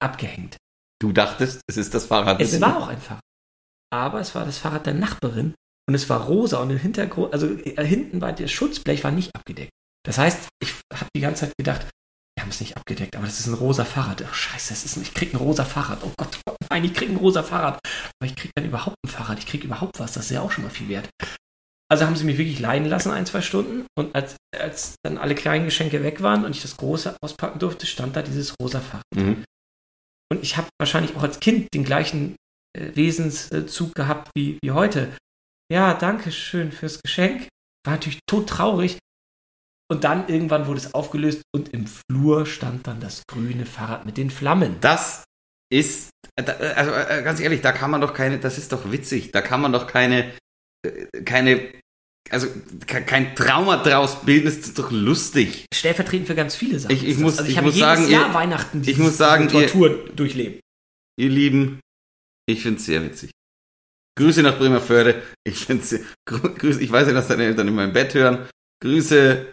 S2: abgehängt.
S1: Du dachtest, es ist das Fahrrad.
S2: Es war auch ein Fahrrad. Aber es war das Fahrrad der Nachbarin und es war rosa und im Hintergrund, also äh, hinten war das Schutzblech war nicht abgedeckt. Das heißt, ich habe die ganze Zeit gedacht, wir haben es nicht abgedeckt, aber das ist ein rosa Fahrrad. Oh, scheiße, das ist ein, ich krieg ein rosa Fahrrad. Oh Gott, oh nein, ich krieg ein rosa Fahrrad. Aber ich krieg dann überhaupt ein Fahrrad. Ich krieg überhaupt was. Das ist ja auch schon mal viel wert. Also haben sie mich wirklich leiden lassen, ein, zwei Stunden. Und als, als dann alle kleinen Geschenke weg waren und ich das große auspacken durfte, stand da dieses rosa Fahrrad.
S1: Mhm.
S2: Und ich habe wahrscheinlich auch als Kind den gleichen äh, Wesenszug gehabt wie, wie heute. Ja, danke schön fürs Geschenk. War natürlich todtraurig. Und dann irgendwann wurde es aufgelöst und im Flur stand dann das grüne Fahrrad mit den Flammen.
S1: Das ist, äh, äh, also äh, ganz ehrlich, da kann man doch keine, das ist doch witzig, da kann man doch keine, keine, also ke- kein Trauma draus bilden, das ist doch lustig.
S2: Stellvertretend für ganz viele Sachen.
S1: Ich- ich muss-
S2: also ich,
S1: ich muss
S2: jedes
S1: sagen,
S2: Jahr
S1: ihr-
S2: Weihnachten
S1: ich muss sagen,
S2: diese
S1: ihr-
S2: Tortur durchlebt.
S1: Ihr Lieben, ich finde es sehr witzig. Grüße nach Bremerförde. Ich Grüße, ich weiß ja, dass deine Eltern immer im Bett hören. Grüße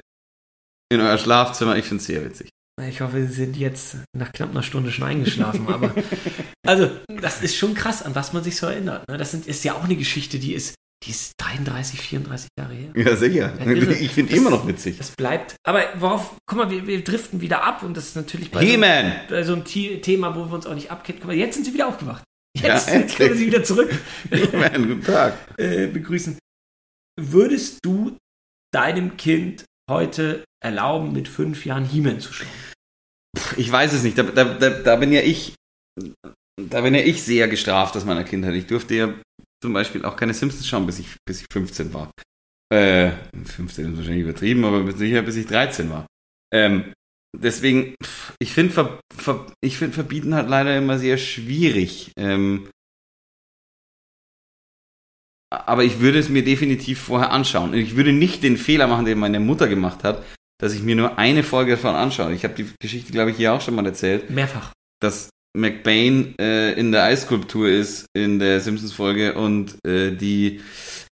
S1: in euer Schlafzimmer. Ich finde es sehr witzig.
S2: Ich hoffe, Sie sind jetzt nach knapp einer Stunde schon eingeschlafen, aber *laughs* also das ist schon krass, an was man sich so erinnert. Ne? Das sind, ist ja auch eine Geschichte, die ist, die ist 33, 34 Jahre her.
S1: Ja, sicher.
S2: Ja.
S1: Ich finde immer noch witzig.
S2: Das bleibt. Aber worauf, guck mal, wir, wir driften wieder ab und das ist natürlich bei, so,
S1: He-Man!
S2: bei so einem The- Thema, wo wir uns auch nicht abkennen. Guck mal, jetzt sind Sie wieder aufgewacht.
S1: Ja,
S2: Jetzt, jetzt können. Sie wieder zurück *laughs*
S1: He-Man, guten Tag.
S2: äh, begrüßen. Würdest du deinem Kind heute erlauben, mit fünf Jahren He-Man zu schauen?
S1: Ich weiß es nicht. Da, da, da, da bin ja ich, da bin ja ich sehr gestraft aus meiner Kindheit. Ich durfte ja zum Beispiel auch keine Simpsons schauen, bis ich, bis ich 15 war. Äh, 15 ist wahrscheinlich übertrieben, aber sicher bis ich 13 war. Ähm, deswegen, ich finde ver, ver, find verbieten halt leider immer sehr schwierig. Ähm, aber ich würde es mir definitiv vorher anschauen. Und ich würde nicht den Fehler machen, den meine Mutter gemacht hat, dass ich mir nur eine Folge davon anschaue. Ich habe die Geschichte, glaube ich, hier auch schon mal erzählt,
S2: Mehrfach.
S1: dass McBain äh, in der Eisskulptur ist in der Simpsons-Folge und äh, die,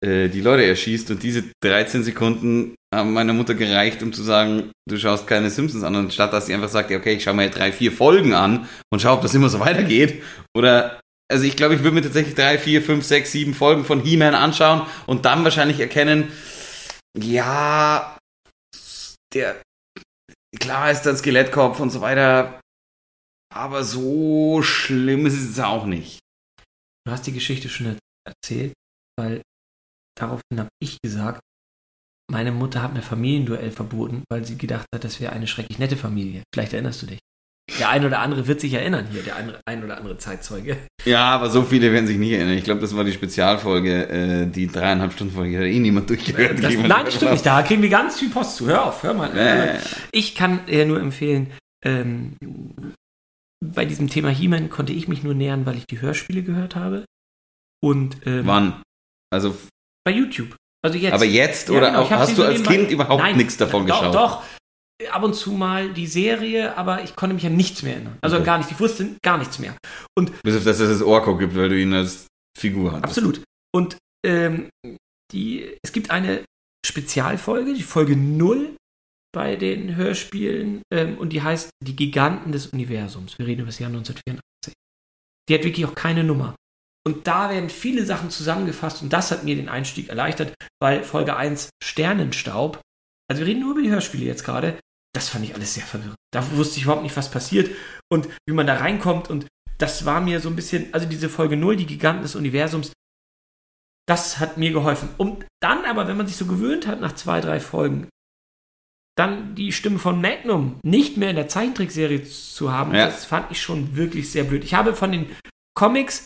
S1: äh, die Leute erschießt. Und diese 13 Sekunden haben meiner Mutter gereicht, um zu sagen, du schaust keine Simpsons an, anstatt dass sie einfach sagt, okay, ich schaue mir drei, vier Folgen an und schau, ob das immer so weitergeht. Oder also ich glaube, ich würde mir tatsächlich drei, vier, fünf, sechs, sieben Folgen von He-Man anschauen und dann wahrscheinlich erkennen, ja, der, klar ist dann Skelettkopf und so weiter, aber so schlimm ist es auch nicht.
S2: Du hast die Geschichte schon erzählt, weil daraufhin habe ich gesagt, meine Mutter hat mir Familienduell verboten, weil sie gedacht hat, das wäre eine schrecklich nette Familie. Vielleicht erinnerst du dich. Der ein oder andere wird sich erinnern hier, der ein, ein oder andere Zeitzeuge.
S1: Ja, aber so viele werden sich nicht erinnern. Ich glaube, das war die Spezialfolge, äh, die dreieinhalb Stunden Folge, hat eh niemand durchgehört.
S2: Das, nein, das stimmt nicht. Da kriegen wir ganz viel Post zu. Hör auf, hör mal.
S1: Äh,
S2: Ich kann äh, nur empfehlen, ähm, bei diesem Thema He-Man konnte ich mich nur nähern, weil ich die Hörspiele gehört habe. Und ähm,
S1: wann? Also,
S2: bei YouTube. Also jetzt.
S1: aber jetzt
S2: Ja,
S1: oder
S2: genau,
S1: auch, hast du als Kind überhaupt nichts davon
S2: doch,
S1: geschaut?
S2: Doch, ab und zu mal die Serie, aber ich konnte mich an nichts mehr erinnern. Also
S1: Okay.
S2: gar nicht. Ich wusste gar nichts mehr.
S1: Bis auf das, dass es Orko gibt, weil du ihn als Figur hast.
S2: Absolut. Und ähm, die, es gibt eine Spezialfolge, die Folge 0 bei den Hörspielen, ähm, und die heißt Die Giganten des Universums. Wir reden über das Jahr 1984. Die hat wirklich auch keine Nummer. Und da werden viele Sachen zusammengefasst und das hat mir den Einstieg erleichtert, weil Folge 1 Sternenstaub, also wir reden nur über die Hörspiele jetzt gerade, das fand ich alles sehr verwirrend. Da wusste ich überhaupt nicht, was passiert und wie man da reinkommt und das war mir so ein bisschen, also diese Folge 0, die Giganten des Universums, das hat mir geholfen. Und dann aber, wenn man sich so gewöhnt hat nach zwei, drei Folgen, dann die Stimme von Magnum nicht mehr in der Zeichentrickserie zu haben,
S1: Ja.
S2: das fand ich schon wirklich sehr blöd. Ich habe von den Comics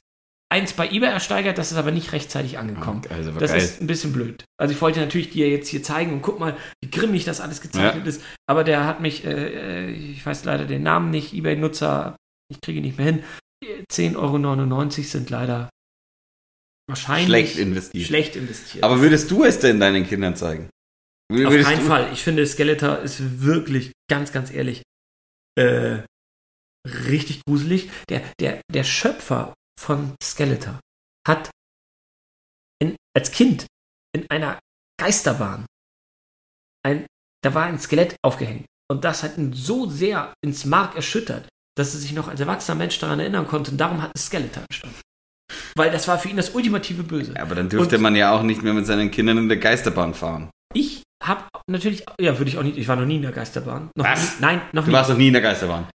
S2: eins bei eBay ersteigert, das ist aber nicht rechtzeitig angekommen.
S1: Also,
S2: Das
S1: geil.
S2: ist ein bisschen blöd. Also ich wollte natürlich dir jetzt hier zeigen und guck mal, wie grimmig das alles gezeichnet
S1: Ja.
S2: ist. Aber der hat mich, äh, äh, ich weiß leider den Namen nicht, eBay-Nutzer, ich kriege ihn nicht mehr hin. 10,99 Euro sind leider wahrscheinlich
S1: Schlecht investiert.
S2: schlecht investiert.
S1: Aber würdest du es denn deinen Kindern zeigen?
S2: Auf
S1: Würdest
S2: keinen Fall. Ich finde, Skeletor ist wirklich, ganz, ganz ehrlich, äh, richtig gruselig. Der, der, der Schöpfer von Skeletor hat in, als Kind in einer Geisterbahn ein, da war ein Skelett aufgehängt. Und das hat ihn so sehr ins Mark erschüttert, dass er sich noch als erwachsener Mensch daran erinnern konnte. Und darum hat es Skeletor entstanden. Weil das war für ihn das ultimative Böse.
S1: Ja, aber dann dürfte
S2: Und-
S1: man ja auch nicht mehr mit seinen Kindern in der Geisterbahn fahren.
S2: Ich habe natürlich, ja, würde ich auch nicht, ich war noch nie in der Geisterbahn. Noch
S1: Was?
S2: Nie, nein, noch
S1: Du
S2: nie.
S1: warst noch nie in der Geisterbahn.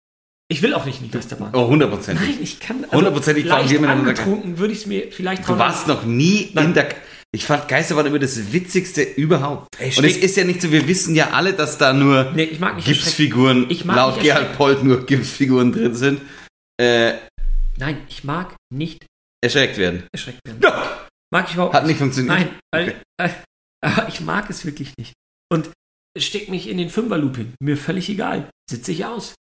S2: Ich will auch nicht in die Geisterbahn.
S1: Oh, hundertprozentig.
S2: Nein, ich kann.
S1: Hundertprozentig fahren
S2: leicht
S1: wir miteinander.
S2: angetrunken würde ich es mir vielleicht
S1: Du warst noch nie
S2: Nein.
S1: in der. Ich fand Geisterbahn immer das Witzigste überhaupt.
S2: Ey,
S1: Und es ist ja nicht so, wir wissen ja alle, dass da nur
S2: Nee, ich mag nicht.
S1: Gipsfiguren, laut Gerhard. Polt nur Gipsfiguren drin sind, äh,
S2: Nein, ich mag nicht
S1: erschreckt werden.
S2: erschreckt werden. Mag ich überhaupt
S1: Hat nicht funktioniert.
S2: Nein, weil,
S1: Okay.
S2: äh, ich mag es wirklich nicht. Und steck mich in den Fünferloop hin. Mir völlig egal. Sitze ich aus.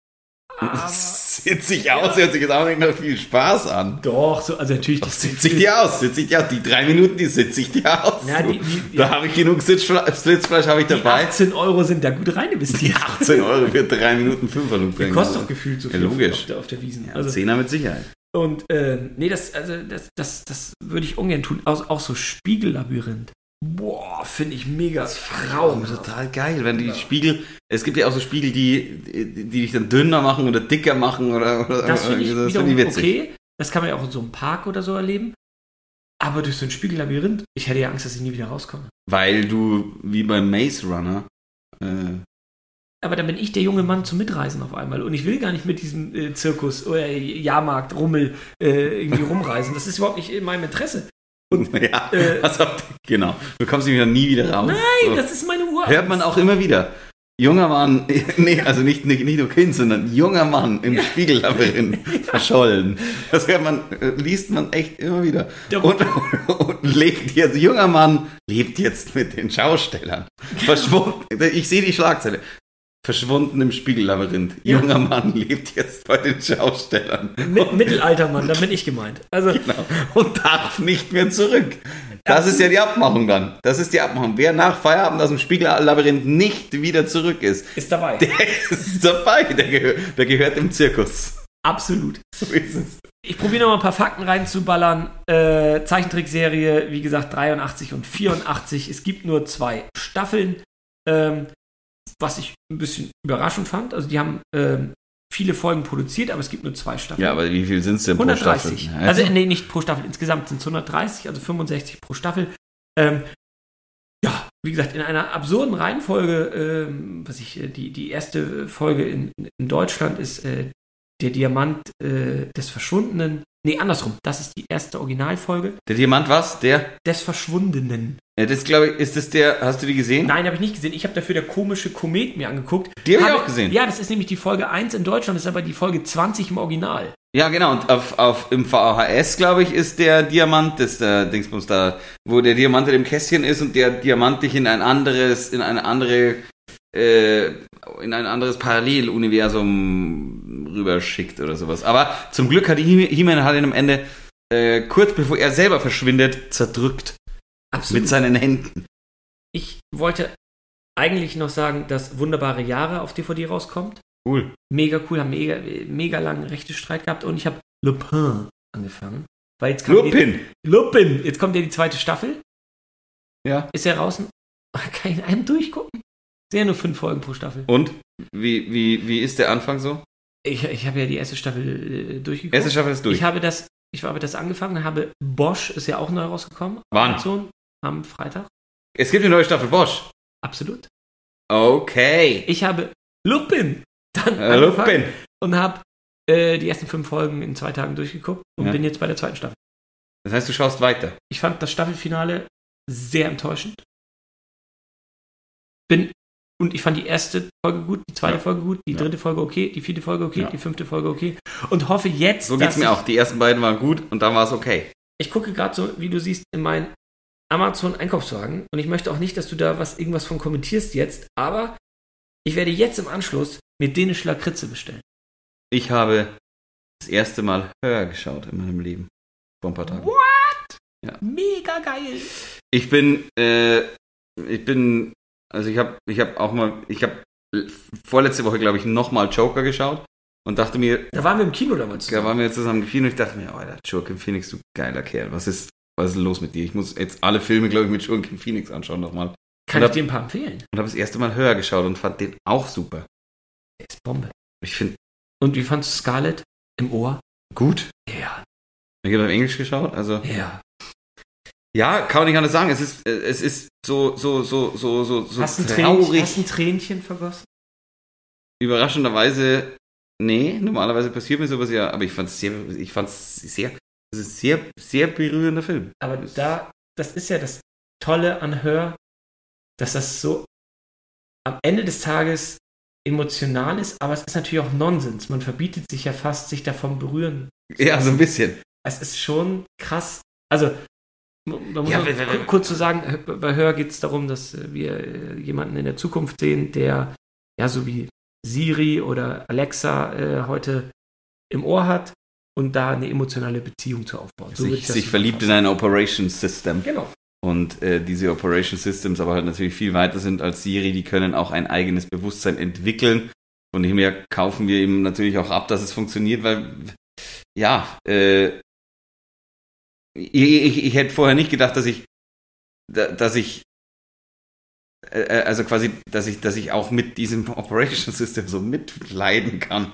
S2: Aber *laughs*
S1: Sitz ich aus, hört sich jetzt auch nicht nach viel Spaß an.
S2: doch, so, also natürlich.
S1: Doch, sitz ich dir aus, sitz ich dir aus. Die drei Minuten, die sitze ich dir aus.
S2: Ja, die- die-
S1: da habe ich genug Sitzfle Sitzfleisch habe ich
S2: die
S1: dabei.
S2: 18 Euro sind da gut rein investiert.
S1: 18 Euro für *laughs* drei Minuten Fünferloop.
S2: Die kostet doch gefühlt so
S1: Ja,
S2: viel
S1: logisch.
S2: auf der, auf der Wiesen.
S1: Ja,
S2: also,
S1: Zehner mit Sicherheit.
S2: Und äh, nee, das, also, das, das, das würde ich ungern tun. Auch, auch so Spiegellabyrinth. Boah, finde ich mega
S1: Traum, total geil. Wenn die Spiegel, es gibt ja auch so Spiegel, die, die, dich dann dünner machen oder dicker machen oder, oder
S2: Das finde ich
S1: das
S2: wiederum
S1: find ich witzig.
S2: okay. Das kann man ja auch in so einem Park oder so erleben. Aber durch so ein Spiegellabyrinth, ich hätte ja Angst, dass ich nie wieder rauskomme.
S1: Weil du, wie beim Maze Runner, äh,
S2: Aber dann bin ich der junge Mann zum Mitreisen auf einmal. Und ich will gar nicht mit diesem äh, Zirkus oder Jahrmarkt, Rummel äh, irgendwie rumreisen. Das ist überhaupt nicht in meinem Interesse.
S1: Ja, äh, also, genau. Du kommst nämlich nie wieder raus.
S2: Nein, so. das ist meine Uhr.
S1: Hört man auch immer wieder. Junger Mann, *laughs* nee, also nicht, nicht, nicht nur Kind, sondern junger Mann im Spiegellabyrinth *laughs* verschollen. Das hört man, äh, liest man echt immer wieder. Und, *laughs* und, lebt jetzt, junger Mann lebt jetzt mit den Schaustellern. Verschwunden, ich sehe die Schlagzeile. Verschwunden im Spiegellabyrinth. Ja. Junger Mann lebt jetzt bei den Schaustellern.
S2: Mit, Mittelaltermann, da bin ich gemeint. Also
S1: genau. Und darf nicht mehr zurück. Das ist ja die Abmachung dann. Das ist die Abmachung. Wer nach Feierabend aus dem Spiegellabyrinth nicht wieder zurück ist,
S2: ist dabei.
S1: Der ist dabei. Der, gehör, der gehört im Zirkus.
S2: Absolut. So ist es. Ich probiere noch mal ein paar Fakten reinzuballern. Äh, Zeichentrickserie, wie gesagt, 83 und 84. Es gibt nur zwei Staffeln. Ähm, was ich ein bisschen überraschend fand. Also die haben ähm, viele Folgen produziert, aber es gibt nur zwei Staffeln.
S1: Ja, aber wie viel sind es denn
S2: 130. pro Staffel? Also, nee, nicht pro Staffel. Insgesamt sind es 130, also 65 pro Staffel. Ähm, ja, wie gesagt, in einer absurden Reihenfolge, ähm, was ich, äh, die, die erste Folge in, in Deutschland ist äh, Der Diamant äh, des Verschwundenen. Nee, andersrum. Das ist die erste Originalfolge.
S1: Der Diamant was? Der?
S2: Des Verschwundenen.
S1: Ja, das glaube ich, ist das der, hast du die gesehen?
S2: Nein, habe ich nicht gesehen. Ich habe dafür der komische Komet mir angeguckt.
S1: Die habe ich auch gesehen.
S2: Ja, das ist nämlich die Folge 1 in Deutschland, das ist aber die Folge 20 im Original.
S1: Ja, genau. Und auf, auf, im VHS, glaube ich, ist der Diamant, das der Dingsbums da, wo der Diamant in dem Kästchen ist und der Diamant dich in ein anderes, in eine andere, äh, in ein anderes Paralleluniversum rüberschickt oder sowas. Aber zum Glück hat He-Man halt ihn am Ende, äh, kurz bevor er selber verschwindet, zerdrückt. Absolut. Mit seinen Händen.
S2: Ich wollte eigentlich noch sagen, dass Wunderbare Jahre auf DVD rauskommt.
S1: Cool.
S2: Mega cool, haben mega, mega langen Rechtestreit gehabt und ich habe Lupin angefangen. Weil jetzt
S1: Lupin!
S2: Die, Lupin! Jetzt kommt ja die zweite Staffel.
S1: Ja.
S2: Ist er draußen? *laughs* Kann ich in einem durchgucken? Sehr nur fünf Folgen pro Staffel.
S1: Und? Wie, wie, wie ist der Anfang so?
S2: Ich, ich habe ja die erste Staffel äh, durchgeguckt.
S1: Erste Staffel ist durch.
S2: Ich habe das, ich habe das angefangen, habe Bosch ist ja auch neu rausgekommen.
S1: Wann?
S2: Amazon am Freitag.
S1: Es gibt eine neue Staffel Bosch.
S2: Absolut.
S1: Okay.
S2: Ich habe Lupin
S1: dann äh, Lupin.
S2: und habe äh, die ersten fünf Folgen in zwei Tagen durchgeguckt und ja. bin jetzt bei der zweiten Staffel.
S1: Das heißt, du schaust weiter.
S2: Ich fand das Staffelfinale sehr enttäuschend. Bin und ich fand die erste Folge gut, die zweite ja. Folge gut, die ja. dritte Folge okay, die vierte Folge okay, die fünfte Folge okay. Und hoffe jetzt.
S1: So geht's mir auch. Die ersten beiden waren gut und dann war es okay.
S2: Ich gucke gerade so, wie du siehst, in meinen Amazon-Einkaufswagen und ich möchte auch nicht, dass du da was irgendwas von kommentierst jetzt, aber ich werde jetzt im Anschluss mir dänische Lakritze bestellen.
S1: Ich habe das erste Mal höher geschaut in meinem Leben. Vor ein paar Tagen.
S2: What? Ja. Mega geil.
S1: Ich bin, äh, ich bin, also ich habe, ich habe auch mal, ich habe vorletzte Woche, glaube ich, nochmal Joker geschaut und dachte mir.
S2: Da waren wir im Kino damals.
S1: Zusammen. Da waren wir zusammen im Kino und ich dachte mir, oh, der Joker Phoenix, du geiler Kerl. Was ist, was ist los mit dir? Ich muss jetzt alle Filme, glaube ich, mit Joaquin Phoenix anschauen nochmal.
S2: Kann ich dir ein paar empfehlen?
S1: Und habe das erste Mal höher geschaut und fand den auch super.
S2: Der ist Bombe.
S1: Ich finde.
S2: Und wie fandest du Scarlett im Ohr?
S1: Gut.
S2: Ja.
S1: Ich habe auf Englisch geschaut, also.
S2: Ja.
S1: Ja, kann man nicht anders sagen. Es ist, äh, es ist so, so, so, so, so, so
S2: hast traurig. hast du ein Tränchen vergossen?
S1: Überraschenderweise, nee. Normalerweise passiert mir sowas ja, aber ich fand es sehr, ich fand es sehr das ist sehr, sehr berührender Film.
S2: Aber da, das ist ja das Tolle an Hör, dass das so am Ende des Tages emotional ist, aber es ist natürlich auch Nonsens. Man verbietet sich ja fast, sich davon berühren.
S1: Ja, so ein bisschen.
S2: Es ist schon krass. Also, man muss ja, kurz zu sagen, bei Hör geht es darum, dass wir jemanden in der Zukunft sehen, der ja so wie Siri oder Alexa äh, heute im Ohr hat und da eine emotionale Beziehung zu aufbauen.
S1: So sich, sich verliebt in ein Operation System.
S2: Genau.
S1: Und äh, diese Operation Systems aber halt natürlich viel weiter sind als Siri, die können auch ein eigenes Bewusstsein entwickeln. Von dem her kaufen wir ihm natürlich auch ab, dass es funktioniert, weil ja, äh, ich, ich, ich hätte vorher nicht gedacht, dass ich, dass ich äh, äh, also quasi, dass ich, dass ich auch mit diesem *laughs* Operation System so mitleiden kann.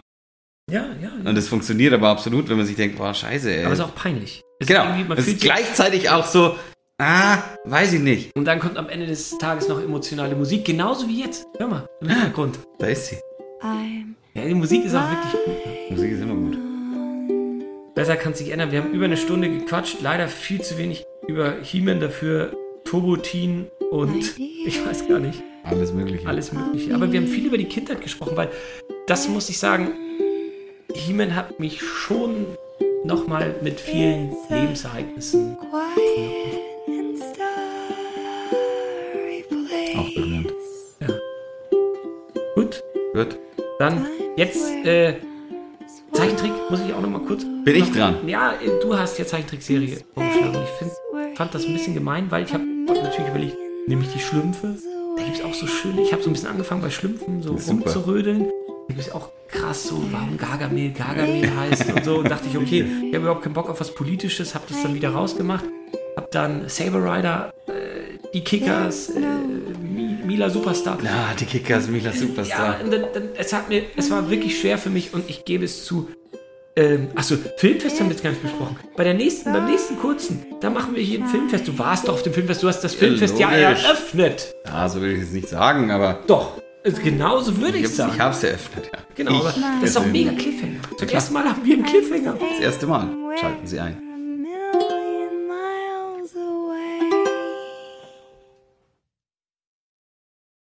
S2: Ja, ja, ja.
S1: Und es funktioniert aber absolut, wenn man sich denkt, boah, scheiße, ey.
S2: Aber es ist auch peinlich.
S1: Es genau. Ist es ist gleichzeitig auch so, ah, weiß ich nicht.
S2: Und dann kommt am Ende des Tages noch emotionale Musik, genauso wie jetzt. Hör mal, im Hintergrund.
S1: Da ist sie.
S2: Ja, die Musik ist auch wirklich gut.
S1: Musik ist immer gut.
S2: Besser kann es sich ändern. Wir haben über eine Stunde gequatscht, leider viel zu wenig über He-Man dafür Turbo-Teen und *laughs* ich weiß gar nicht,
S1: Alles Mögliche.
S2: alles Mögliche. Aber wir haben viel über die Kindheit gesprochen, weil das muss ich sagen, He-Man hat mich schon nochmal mit vielen Lebensereignissen.
S1: Auch berührend.
S2: Gut,
S1: Gut.
S2: dann jetzt äh, Zeichentrick, muss ich auch nochmal kurz.
S1: Bin ich dran?
S2: Ja, du hast ja Zeichentrickserie vorgeschlagen. Und ich find, fand das ein bisschen gemein, weil ich habe natürlich überlegt, nehme ich die Schlümpfe. Da gibt es auch so schöne, ich habe so ein bisschen angefangen bei Schlümpfen so rumzurödeln. Da gibt es auch krass so, warum Gargamel Gargamel heißt und so. Und dachte ich, okay, ich habe überhaupt keinen Bock auf was Politisches, habe das dann wieder rausgemacht. Hab dann Saber Rider, äh, die Kickers, äh, Mila Superstar.
S1: Ja, die Kickers, Mila
S2: Ja,
S1: Superstar.
S2: und dann, dann, es, hat mir, es war wirklich schwer für mich und ich gebe es zu. Ähm, achso, Filmfest haben wir jetzt gar nicht besprochen. Bei der nächsten, beim nächsten kurzen, da machen wir hier ein Filmfest. Du warst doch auf dem Filmfest, du hast das Filmfest ja
S1: logisch.
S2: eröffnet.
S1: Ja, so will ich es nicht sagen, aber
S2: Doch, also genauso würde ich
S1: ich,
S2: sagen.
S1: ich habe es eröffnet, ja.
S2: genau, aber
S1: Ich
S2: das ist auch mega Cliffhanger. Zum ersten Mal haben wir einen Cliffhanger.
S1: Das erste Mal. Schalten Sie ein.